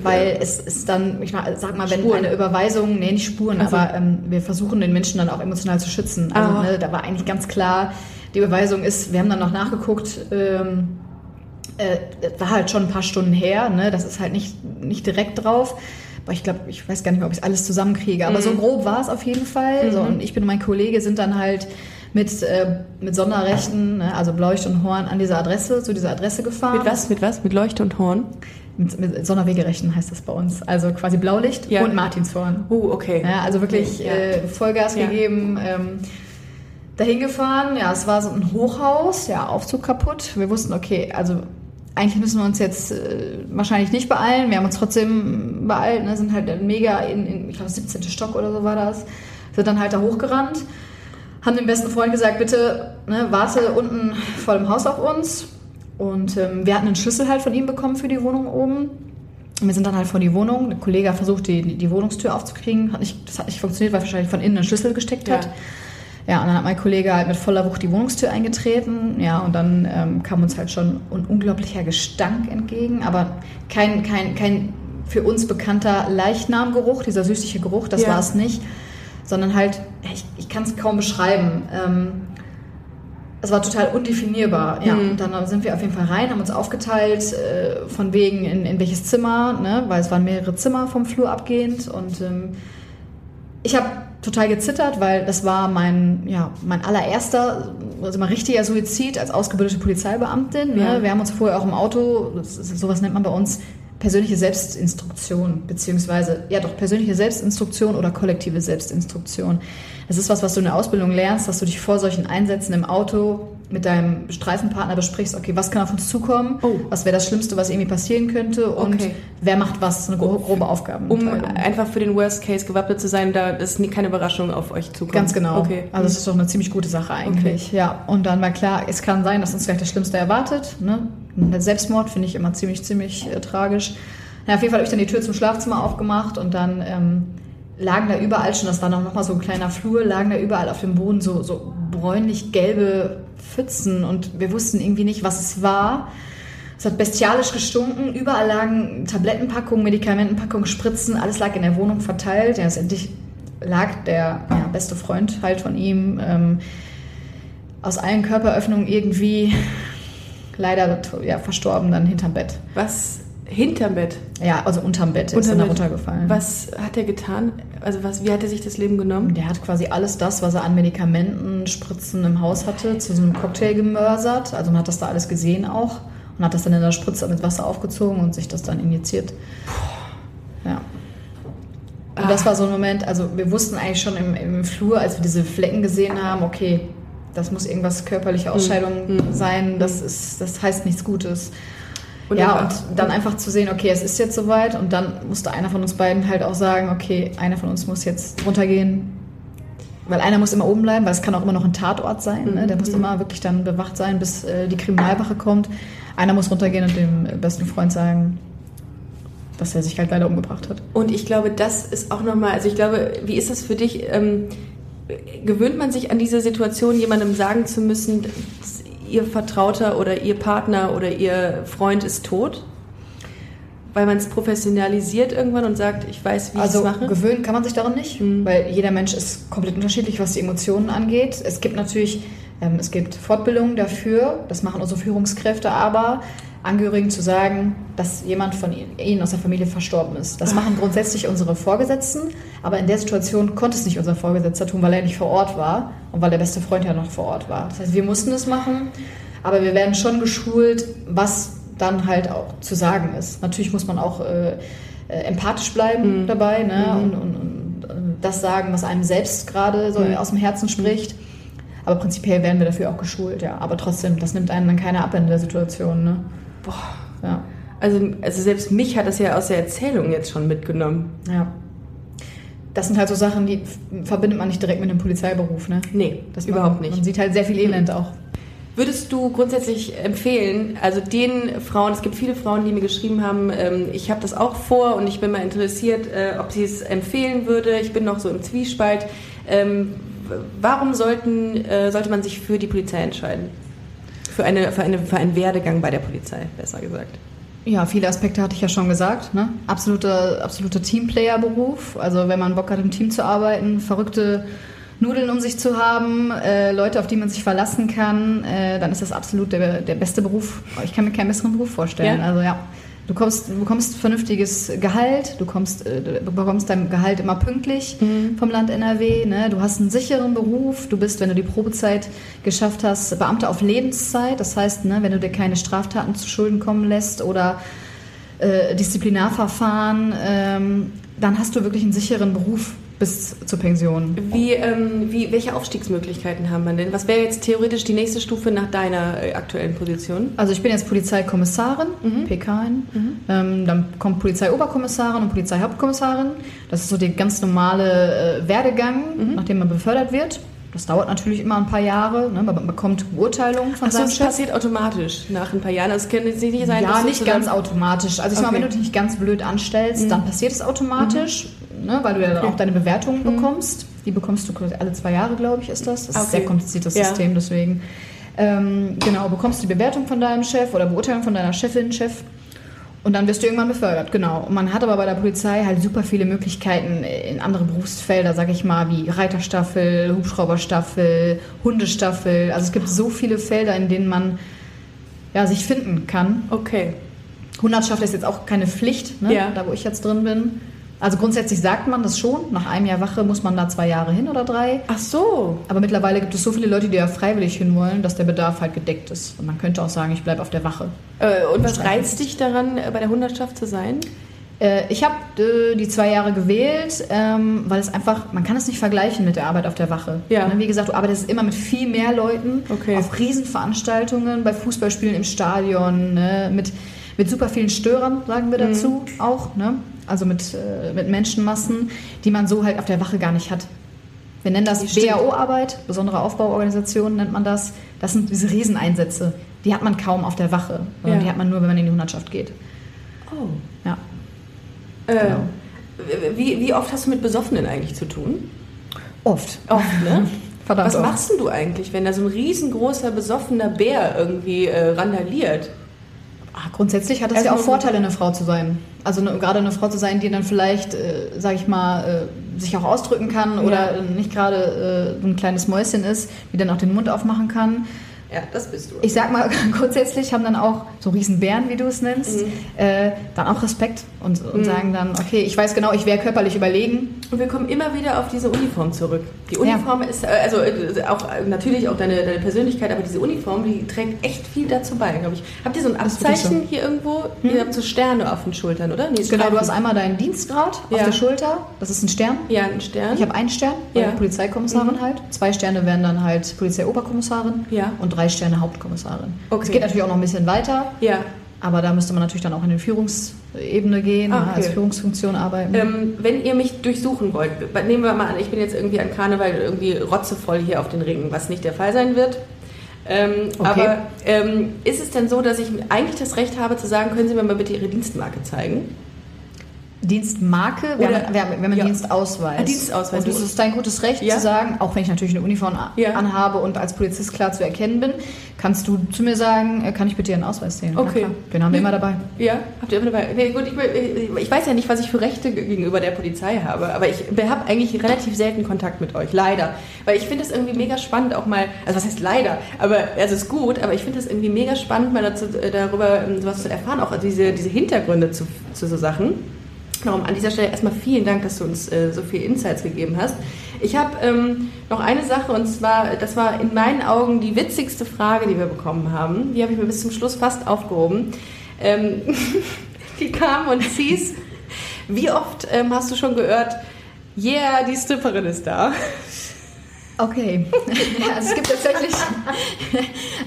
Weil es ist dann, ich sag mal, wenn Spuren. eine Überweisung, nee, nicht Spuren, also. aber ähm, wir versuchen den Menschen dann auch emotional zu schützen. Also ah. ne, da war eigentlich ganz klar, die Überweisung ist, wir haben dann noch nachgeguckt, ähm, äh, war halt schon ein paar Stunden her, ne? das ist halt nicht, nicht direkt drauf. Aber ich glaube, ich weiß gar nicht mehr, ob ich alles zusammenkriege. Aber mhm. so grob war es auf jeden Fall. Mhm. So, und ich bin und mein Kollege sind dann halt mit, äh, mit Sonderrechten, ne, also Leuchte und Horn, an diese Adresse, zu dieser Adresse gefahren. Mit was? Mit was? Mit Leuchte und Horn? Mit, mit Sonderwegerechten heißt das bei uns. Also quasi Blaulicht ja. und Martinshorn. Oh, okay. Ja, also wirklich ja. äh, Vollgas gegeben. Ähm, dahin gefahren, ja, es war so ein Hochhaus, ja, Aufzug kaputt. Wir wussten, okay, also eigentlich müssen wir uns jetzt äh, wahrscheinlich nicht beeilen. Wir haben uns trotzdem beeilt, ne? sind halt mega in, in ich glaube, 17. Stock oder so war das. Sind dann halt da hochgerannt haben dem besten Freund gesagt, bitte ne, warte unten vor dem Haus auf uns. Und ähm, wir hatten einen Schlüssel halt von ihm bekommen für die Wohnung oben. Und wir sind dann halt vor die Wohnung. Der Kollege hat versucht, die, die Wohnungstür aufzukriegen. Hat nicht, das hat nicht funktioniert, weil er wahrscheinlich von innen einen Schlüssel gesteckt hat. Ja. Und dann hat mein Kollege halt mit voller Wucht die Wohnungstür eingetreten. Ja, und dann ähm, kam uns halt schon ein unglaublicher Gestank entgegen. Aber kein, kein, kein für uns bekannter Leichnamgeruch, dieser süßliche Geruch, das ja. war es nicht sondern halt, ich, ich kann es kaum beschreiben. Ähm, es war total undefinierbar. Ja, mhm. und dann sind wir auf jeden Fall rein, haben uns aufgeteilt, äh, von wegen in, in welches Zimmer, ne? weil es waren mehrere Zimmer vom Flur abgehend. Und ähm, ich habe total gezittert, weil das war mein, ja, mein allererster, also mein richtiger Suizid als ausgebildete Polizeibeamtin. Ne? Ja. Wir haben uns vorher auch im Auto, ist, sowas nennt man bei uns, persönliche Selbstinstruktion, beziehungsweise, ja doch, persönliche Selbstinstruktion oder kollektive Selbstinstruktion. Das ist was, was du in der Ausbildung lernst, dass du dich vor solchen Einsätzen im Auto mit deinem Streifenpartner besprichst, okay, was kann auf uns zukommen, oh. was wäre das Schlimmste, was irgendwie passieren könnte und okay. wer macht was, eine grobe Aufgabe. Um einfach für den Worst Case gewappnet zu sein, da ist keine Überraschung auf euch zukommt. Ganz genau. Okay. Also das ist doch eine ziemlich gute Sache eigentlich. Okay. Ja, und dann war klar, es kann sein, dass uns gleich das Schlimmste erwartet. Ne? Selbstmord finde ich immer ziemlich, ziemlich äh, tragisch. Na, auf jeden Fall habe ich dann die Tür zum Schlafzimmer aufgemacht und dann ähm, lagen da überall schon, das war noch mal so ein kleiner Flur, lagen da überall auf dem Boden so, so bräunlich-gelbe Pfützen und wir wussten irgendwie nicht, was es war. Es hat bestialisch gestunken. Überall lagen Tablettenpackungen, Medikamentenpackungen, Spritzen. Alles lag in der Wohnung verteilt. Ja, letztendlich lag der ja, beste Freund halt von ihm ähm, aus allen Körperöffnungen irgendwie leider ja, verstorben dann hinterm Bett. Was? Hinterm Bett? Ja, also unterm Bett ist Unterm dann Bett. runtergefallen. Was hat er getan? Also was, wie hat er sich das Leben genommen? Der hat quasi alles das, was er an Medikamenten, Spritzen im Haus hatte, zu so einem Cocktail gemörsert. Also man hat das da alles gesehen auch und hat das dann in der Spritze mit Wasser aufgezogen und sich das dann injiziert. Ja. Und das war so ein Moment, also wir wussten eigentlich schon im, im Flur, als wir diese Flecken gesehen haben, okay, das muss irgendwas körperliche Ausscheidung sein, das, ist, das heißt nichts Gutes. Und ja, dann- und dann einfach zu sehen, okay, es ist jetzt soweit und dann musste einer von uns beiden halt auch sagen, okay, einer von uns muss jetzt runtergehen, weil einer muss immer oben bleiben, weil es kann auch immer noch ein Tatort sein, ne? der muss immer wirklich dann bewacht sein, bis äh, die Kriminalwache kommt. Einer muss runtergehen und dem besten Freund sagen, dass er sich halt leider umgebracht hat. Und ich glaube, das ist auch nochmal, also ich glaube, wie ist das für dich? Ähm, gewöhnt man sich an diese Situation, jemandem sagen zu müssen, ihr Vertrauter oder ihr Partner oder ihr Freund ist tot? Weil man es professionalisiert irgendwann und sagt, ich weiß, wie Also ich es mache? gewöhnen kann man sich daran nicht, weil jeder Mensch ist komplett unterschiedlich, was die Emotionen angeht. Es gibt natürlich, ähm, es gibt Fortbildungen dafür, das machen unsere Führungskräfte, aber Angehörigen zu sagen, dass jemand von ihnen aus der Familie verstorben ist. Das machen grundsätzlich unsere Vorgesetzten, aber in der Situation konnte es nicht unser Vorgesetzter tun, weil er nicht vor Ort war und weil der beste Freund ja noch vor Ort war. Das heißt, wir mussten es machen, aber wir werden schon geschult, was dann halt auch zu sagen ist. Natürlich muss man auch äh, äh, empathisch bleiben dabei ne? und, und, und äh, das sagen, was einem selbst gerade so aus dem Herzen spricht. Aber prinzipiell werden wir dafür auch geschult, ja. Aber trotzdem, das nimmt einen dann keiner ab in der Situation. Ne? Boah. Ja. Also, also selbst mich hat das ja aus der Erzählung jetzt schon mitgenommen. ja. Das sind halt so Sachen, die verbindet man nicht direkt mit dem Polizeiberuf. Ne? Nee, Das überhaupt man, nicht. Man sieht halt sehr viel Elend auch. Würdest du grundsätzlich empfehlen, also den Frauen, es gibt viele Frauen, die mir geschrieben haben, ähm, ich habe das auch vor und ich bin mal interessiert, äh, ob sie es empfehlen würde. Ich bin noch so im Zwiespalt. Ähm, warum sollten, äh, sollte man sich für die Polizei entscheiden? Für, eine, für, eine, für einen Werdegang bei der Polizei, besser gesagt. Ja, viele Aspekte hatte ich ja schon gesagt. Ne? Absoluter, absoluter Teamplayer-Beruf. Also wenn man Bock hat, im Team zu arbeiten, verrückte Nudeln um sich zu haben, äh, Leute, auf die man sich verlassen kann, äh, dann ist das absolut der, der beste Beruf. Ich kann mir keinen besseren Beruf vorstellen. Ja? Also ja, du kommst, du bekommst vernünftiges Gehalt, du, kommst, äh, du bekommst dein Gehalt immer pünktlich vom Land NRW. Ne? Du hast einen sicheren Beruf. Du bist, wenn du die Probezeit geschafft hast, Beamter auf Lebenszeit. Das heißt, ne, wenn du dir keine Straftaten zu Schulden kommen lässt oder äh, Disziplinarverfahren, ähm, dann hast du wirklich einen sicheren Beruf bis zur Pension. Wie, ähm, wie, welche Aufstiegsmöglichkeiten haben man denn? Was wäre jetzt theoretisch die nächste Stufe nach deiner äh, aktuellen Position? Also ich bin jetzt Polizeikommissarin, PKin. Ähm, dann kommt Polizeioberkommissarin und Polizeihauptkommissarin. Das ist so der ganz normale äh, Werdegang, nachdem man befördert wird. Das dauert natürlich immer ein paar Jahre. Ne? Man bekommt Beurteilung von Achso, seinem das Chef. passiert automatisch nach ein paar Jahren. Also Es kann jetzt nicht sein, ja, dass nicht ganz automatisch. Also ich Okay. wenn du dich nicht ganz blöd anstellst, dann passiert es automatisch, ne, weil du ja dann auch deine Bewertungen bekommst. Die bekommst du alle zwei Jahre, glaube ich, ist das. Das ist Okay. ein sehr kompliziertes Ja. System, deswegen. Ähm, genau, bekommst die Bewertung von deinem Chef oder Beurteilung von deiner Chefin, Chef. Und dann wirst du irgendwann befördert, genau. Und man hat aber bei der Polizei halt super viele Möglichkeiten in andere Berufsfelder, sag ich mal, wie Reiterstaffel, Hubschrauberstaffel, Hundestaffel. Also es gibt so viele Felder, in denen man ja, sich finden kann. Okay. Hundertschaft ist jetzt auch keine Pflicht, ne? Ja. da wo ich jetzt drin bin. Also grundsätzlich sagt man das schon. Nach einem Jahr Wache muss man da zwei Jahre hin oder drei. Ach so. Aber mittlerweile gibt es so viele Leute, die ja freiwillig hinwollen, dass der Bedarf halt gedeckt ist. Und man könnte auch sagen, ich bleibe auf der Wache. Äh, und was reizt dich daran, äh, bei der Hundertschaft zu sein? Äh, ich habe äh, die zwei Jahre gewählt, ähm, weil es einfach, man kann es nicht vergleichen mit der Arbeit auf der Wache. Ja. Ne, Wie gesagt, du arbeitest immer mit viel mehr Leuten Okay. auf Riesenveranstaltungen, bei Fußballspielen im Stadion, ne, mit, mit super vielen Störern, sagen wir dazu auch. Ne? Also mit, äh, mit Menschenmassen, die man so halt auf der Wache gar nicht hat. Wir nennen das. BAO-Arbeit, besondere Aufbauorganisation nennt man das. Das sind diese Rieseneinsätze. Die hat man kaum auf der Wache, sondern Ja. die hat man nur, wenn man in die Hundertschaft geht. Oh. Ja. Äh, Genau. wie, wie oft hast du mit Besoffenen eigentlich zu tun? Oft. Oft, ne? Verdammt Was oft. machst denn du eigentlich, wenn da so ein riesengroßer, besoffener Bär irgendwie äh, randaliert? Ah, grundsätzlich hat es ja auch Vorteile, eine Frau zu sein. Also eine, gerade eine Frau zu sein, die dann vielleicht, äh, sage ich mal, äh, sich auch ausdrücken kann oder Ja. äh, nicht gerade äh, ein kleines Mäuschen ist, die dann auch den Mund aufmachen kann. Ja, das bist du. Ich sag mal, grundsätzlich haben dann auch so Riesenbären, wie du es nennst, Mhm. äh, dann auch Respekt und, und sagen dann, okay, ich weiß genau, ich wäre körperlich überlegen. Und wir kommen immer wieder auf diese Uniform zurück. Die Ja. Uniform ist, äh, also äh, auch äh, natürlich auch deine, deine Persönlichkeit, aber diese Uniform, die trägt echt viel dazu bei, glaube ich. Habt ihr so ein Abzeichen hier irgendwo? Ihr habt so Sterne auf den Schultern, oder? Nee, Genau, du hast einmal deinen Dienstgrad Ja. auf der Schulter, das ist ein Stern. Ja, ein Stern. Ich habe einen Stern, Ja. Polizeikommissarin halt. Zwei Sterne wären dann halt Polizeioberkommissarin Ja. und drei Sterne Hauptkommissarin. Okay. Es geht natürlich auch noch ein bisschen weiter, ja. aber da müsste man natürlich dann auch in die Führungsebene gehen, Ah, ja, als okay. Führungsfunktion arbeiten. Ähm, wenn ihr mich durchsuchen wollt, nehmen wir mal an, ich bin jetzt irgendwie an Karneval irgendwie rotzevoll hier auf den Ringen, was nicht der Fall sein wird. Ähm, Okay. Aber ähm, ist es denn so, dass ich eigentlich das Recht habe zu sagen, können Sie mir mal bitte Ihre Dienstmarke zeigen? Dienstmarke, wir Oder- haben, wir haben, wir haben einen Ja. Dienstausweis. Ah, Dienstausweis. Und es ist dein gutes Recht Ja. zu sagen, auch wenn ich natürlich eine Uniform Ja. anhabe und als Polizist klar zu erkennen bin, kannst du zu mir sagen, äh, kann ich bitte Ihren Ausweis sehen? Okay. Den haben wir immer dabei. Ja, habt ihr immer dabei? Nee, gut, ich, ich weiß ja nicht, was ich für Rechte gegenüber der Polizei habe, aber ich habe eigentlich relativ selten Kontakt mit euch, leider. Weil ich finde es irgendwie mega spannend, auch mal, also was heißt leider, aber also es ist gut, aber ich finde es irgendwie mega spannend, mal dazu, äh, darüber ähm, sowas zu erfahren, auch diese, diese Hintergründe zu, zu so Sachen. Darum an dieser Stelle erstmal vielen Dank, dass du uns äh, so viel Insights gegeben hast. Ich habe ähm, noch eine Sache und zwar, das war in meinen Augen die witzigste Frage, die wir bekommen haben. Die habe ich mir bis zum Schluss fast aufgehoben. Ähm, die kam und hieß, wie oft ähm, hast du schon gehört, yeah, die Stripperin ist da? Okay. Also es gibt tatsächlich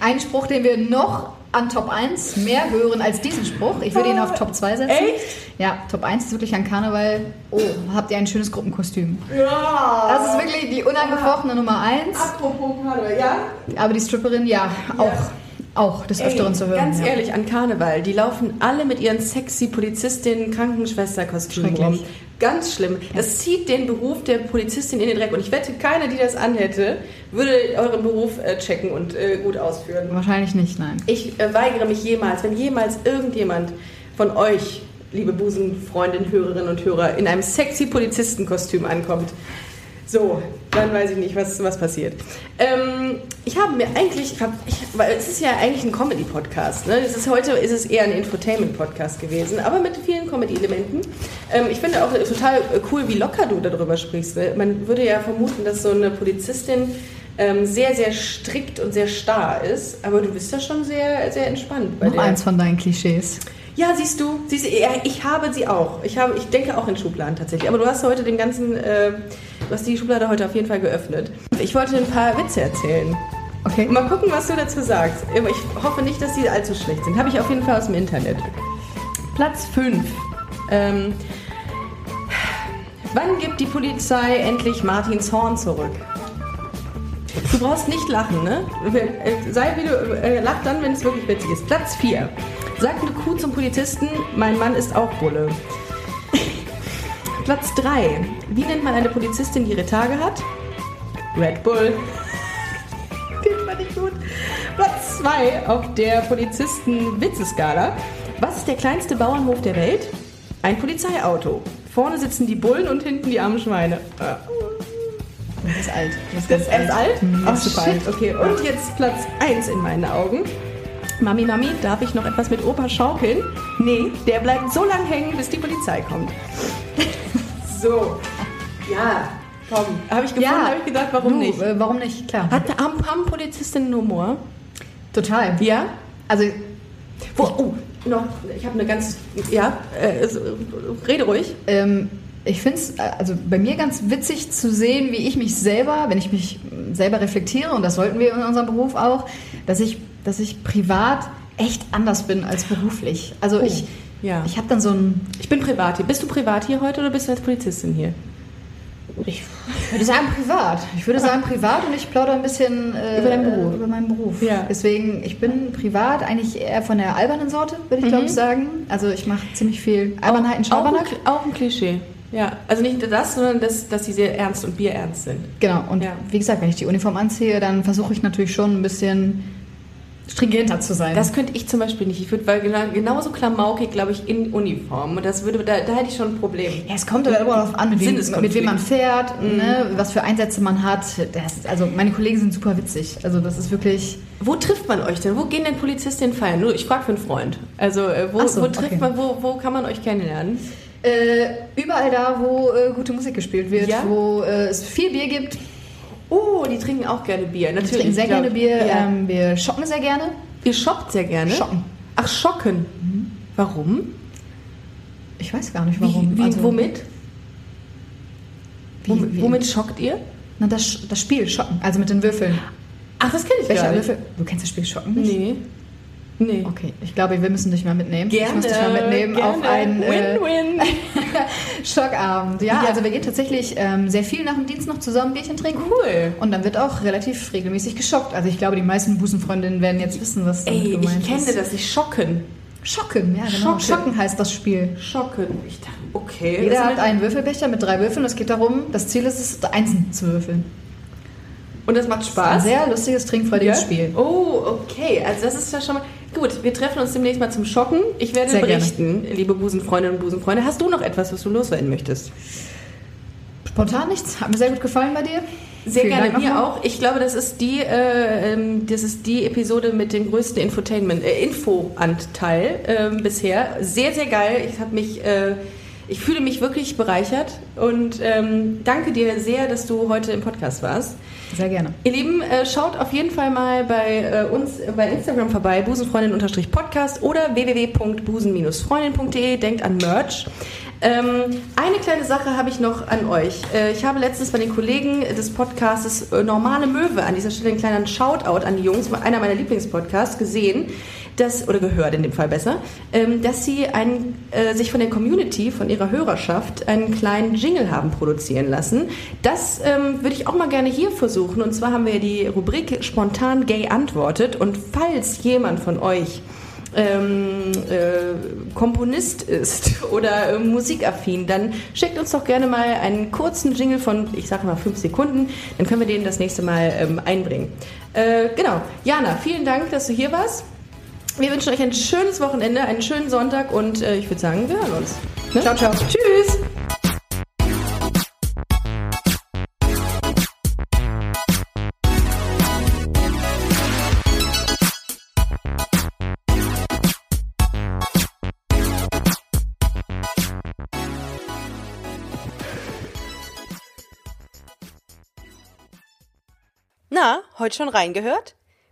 einen Spruch, den wir noch an Top 1 mehr hören als diesen Spruch. Ich würde ihn auf Top 2 setzen. Echt? Ja, Top 1 ist wirklich an Karneval. Oh, habt ihr ein schönes Gruppenkostüm? Ja. Das ist wirklich die unangefochtene Nummer 1. Apropos Karneval, ja? Aber die Stripperin, ja, auch, auch des Öfteren zu hören. Ganz ja. ehrlich, an Karneval, die laufen alle mit ihren sexy Polizistinnen, Krankenschwesterkostümen rum. Ganz schlimm. Das zieht den Beruf der Polizistin in den Dreck. Und ich wette, keiner, die das anhätte, würde euren Beruf äh, checken und äh, gut ausführen. Wahrscheinlich nicht, nein. Ich äh, weigere mich jemals, wenn jemals irgendjemand von euch, liebe Busenfreundin, Hörerinnen und Hörer, in einem sexy Polizistenkostüm ankommt, so, dann weiß ich nicht, was, was passiert. Ähm, ich habe mir eigentlich, ich hab, ich, weil es ist ja eigentlich ein Comedy-Podcast. Ne? Es ist, heute ist es eher ein Infotainment-Podcast gewesen, aber mit vielen Comedy-Elementen. Ähm, ich finde auch total cool, wie locker du darüber sprichst. Ne? Man würde ja vermuten, dass so eine Polizistin ähm, sehr, sehr strikt und sehr starr ist, aber du bist da schon sehr, sehr entspannt. Bei Noch eins von deinen Klischees. Ja, siehst du, siehst du ich habe sie auch. Ich, habe, ich denke auch in Schubladen tatsächlich. Aber du hast heute den ganzen, äh, du hast die Schublade heute auf jeden Fall geöffnet. Ich wollte ein paar Witze erzählen. Okay. Mal gucken, was du dazu sagst. Ich hoffe nicht, dass sie allzu schlecht sind. Habe ich auf jeden Fall aus dem Internet. Platz 5. Ähm, wann gibt die Polizei endlich Martins Horn zurück? Du brauchst nicht lachen, ne? Äh, Sei wie du, äh, lach dann, wenn es wirklich witzig ist. Platz 4. Sagt eine Kuh zum Polizisten, mein Mann ist auch Bulle. Platz 3. Wie nennt man eine Polizistin, die ihre Tage hat? Red Bull. Den fand ich gut. Platz 2 auf der Polizisten-Witzeskala. Was ist der kleinste Bauernhof der Welt? Ein Polizeiauto. Vorne sitzen die Bullen und hinten die armen Schweine. Ah. Das ist alt. Das ist erst alt? Mhm, Ach, das ist super alt. Okay, und jetzt Platz 1 in meinen Augen. Mami, Mami, darf ich noch etwas mit Opa schaukeln? Nee, der bleibt so lang hängen, bis die Polizei kommt. so. Ja, komm. Habe ich gefunden, habe ich gedacht, warum du, nicht? Äh, warum nicht? Klar. Hat, haben, haben Polizistinnen Humor? Total. Ja? Also, Wo, oh, noch, ich habe eine ganz, ja, äh, rede ruhig. ähm, ich finde es also bei mir ganz witzig zu sehen, wie ich mich selber, wenn ich mich selber reflektiere, und das sollten wir in unserem Beruf auch, dass ich, dass ich privat echt anders bin als beruflich. Also Oh, ich, ja. ich habe dann so ein, Ich bin privat hier. Bist du privat hier heute oder bist du als Polizistin hier? ich würde sagen privat. Ich würde sagen privat und ich plaudere ein bisschen äh, Über deinen Beruf. Über meinen Beruf. Ja. Deswegen, ich bin privat eigentlich eher von der albernen Sorte, würde ich glaube ich sagen. Also ich mache ziemlich viel Albernheiten, auch, auch, ein, Schabernack. Kl- auch ein Klischee. Ja, also nicht nur das, sondern dass, dass sie sehr ernst und bierernst sind. Genau, und Ja. wie gesagt, wenn ich die Uniform anziehe, dann versuche ich natürlich schon ein bisschen stringenter zu sein. Das könnte ich zum Beispiel nicht. Ich würde, weil genau, genauso klamaukig, glaube ich, in Uniform. Und das würde, da, da hätte ich schon ein Problem. ja, es kommt aber immer darauf an, mit wem, mit wem man fährt, ne, was für Einsätze man hat. Das, also meine Kollegen sind super witzig. Also das ist wirklich. Wo trifft man euch denn? Wo gehen denn Polizistinnen feiern? Nur, ich frage für einen Freund. Also, äh, wo, so, wo trifft okay. man, wo, wo kann man euch kennenlernen? Äh, überall da, wo äh, gute Musik gespielt wird, Ja? wo äh, es viel Bier gibt. Oh, die trinken auch gerne Bier. Wir Natürlich. trinken sehr gerne Bier. Ja. Ähm, wir shoppen sehr gerne. Ihr shoppt sehr gerne? Schocken. Ach, schocken. Warum? Ich weiß gar nicht warum. Wie, wie, Also, womit? Wie, womit? Womit schockt ihr? Na, das, das Spiel Schocken, also mit den Würfeln. Ach, das kenne ich Welcher gar nicht. Würfel? Du kennst das Spiel Schocken nicht? Nee. Nee. Okay, ich glaube, wir müssen dich mal mitnehmen. Gerne. Ich muss dich mal mitnehmen gerne. auf einen äh, Win-win. Schockabend. Ja, Ja. also wir gehen tatsächlich ähm, sehr viel nach dem Dienst noch zusammen Bierchen trinken. cool. Und dann wird auch relativ regelmäßig geschockt. Also ich glaube, die meisten Busenfreundinnen werden jetzt wissen, was damit Ey, gemeint ich kenne ist. das nicht. Schocken. Schocken, ja genau. Schocken. Schocken heißt das Spiel. Schocken. Ich dachte, okay. Jeder hat einen Würfelbecher mit drei Würfeln. Es geht darum, das Ziel ist es, einzeln zu würfeln. Und das macht Ein Spaß. sehr lustiges, trinkfreudiges Ja? Spiel. Oh, okay. Also das ist ja schon mal... Gut, wir treffen uns demnächst mal zum Schocken. Ich werde Sehr gerne. berichten, liebe Busenfreundinnen und Busenfreunde. Hast du noch etwas, was du loswerden möchtest? Spontan nichts. Hat mir sehr gut gefallen bei dir. Sehr Vielen gerne, Dank mir auch. Ich glaube, das ist die, äh, ähm, das ist die Episode mit dem größten Infotainment, äh, Infoanteil ähm, bisher. Sehr, sehr geil. Ich habe mich, äh, ich fühle mich wirklich bereichert und ähm, danke dir sehr, dass du heute im Podcast warst. Sehr gerne. Ihr Lieben, äh, schaut auf jeden Fall mal bei äh, uns bei Instagram vorbei, busenfreundin-podcast oder www.busen-freundin.de. Denkt an Merch. Ähm, eine kleine Sache habe ich noch an euch. Äh, ich habe letztens bei den Kollegen des Podcastes äh, Normale Möwe an dieser Stelle einen kleinen Shoutout an die Jungs, einer meiner Lieblingspodcasts, gesehen, dass, oder gehört in dem Fall besser, ähm, dass sie einen, äh, sich von der Community, von ihrer Hörerschaft, einen kleinen Jingle haben produzieren lassen. Das ähm, würde ich auch mal gerne hier versuchen. Und zwar haben wir die Rubrik Spontan Gay antwortet. Und falls jemand von euch ähm, äh, Komponist ist oder äh, musikaffin, dann schickt uns doch gerne mal einen kurzen Jingle von, ich sage mal, fünf Sekunden. Dann können wir den das nächste Mal ähm, einbringen. Äh, genau. Jana, vielen Dank, dass du hier warst. Wir wünschen euch ein schönes Wochenende, einen schönen Sonntag und äh, ich würde sagen, wir hören uns. Ne? Ciao, ciao. Tschüss. Na, heute schon reingehört?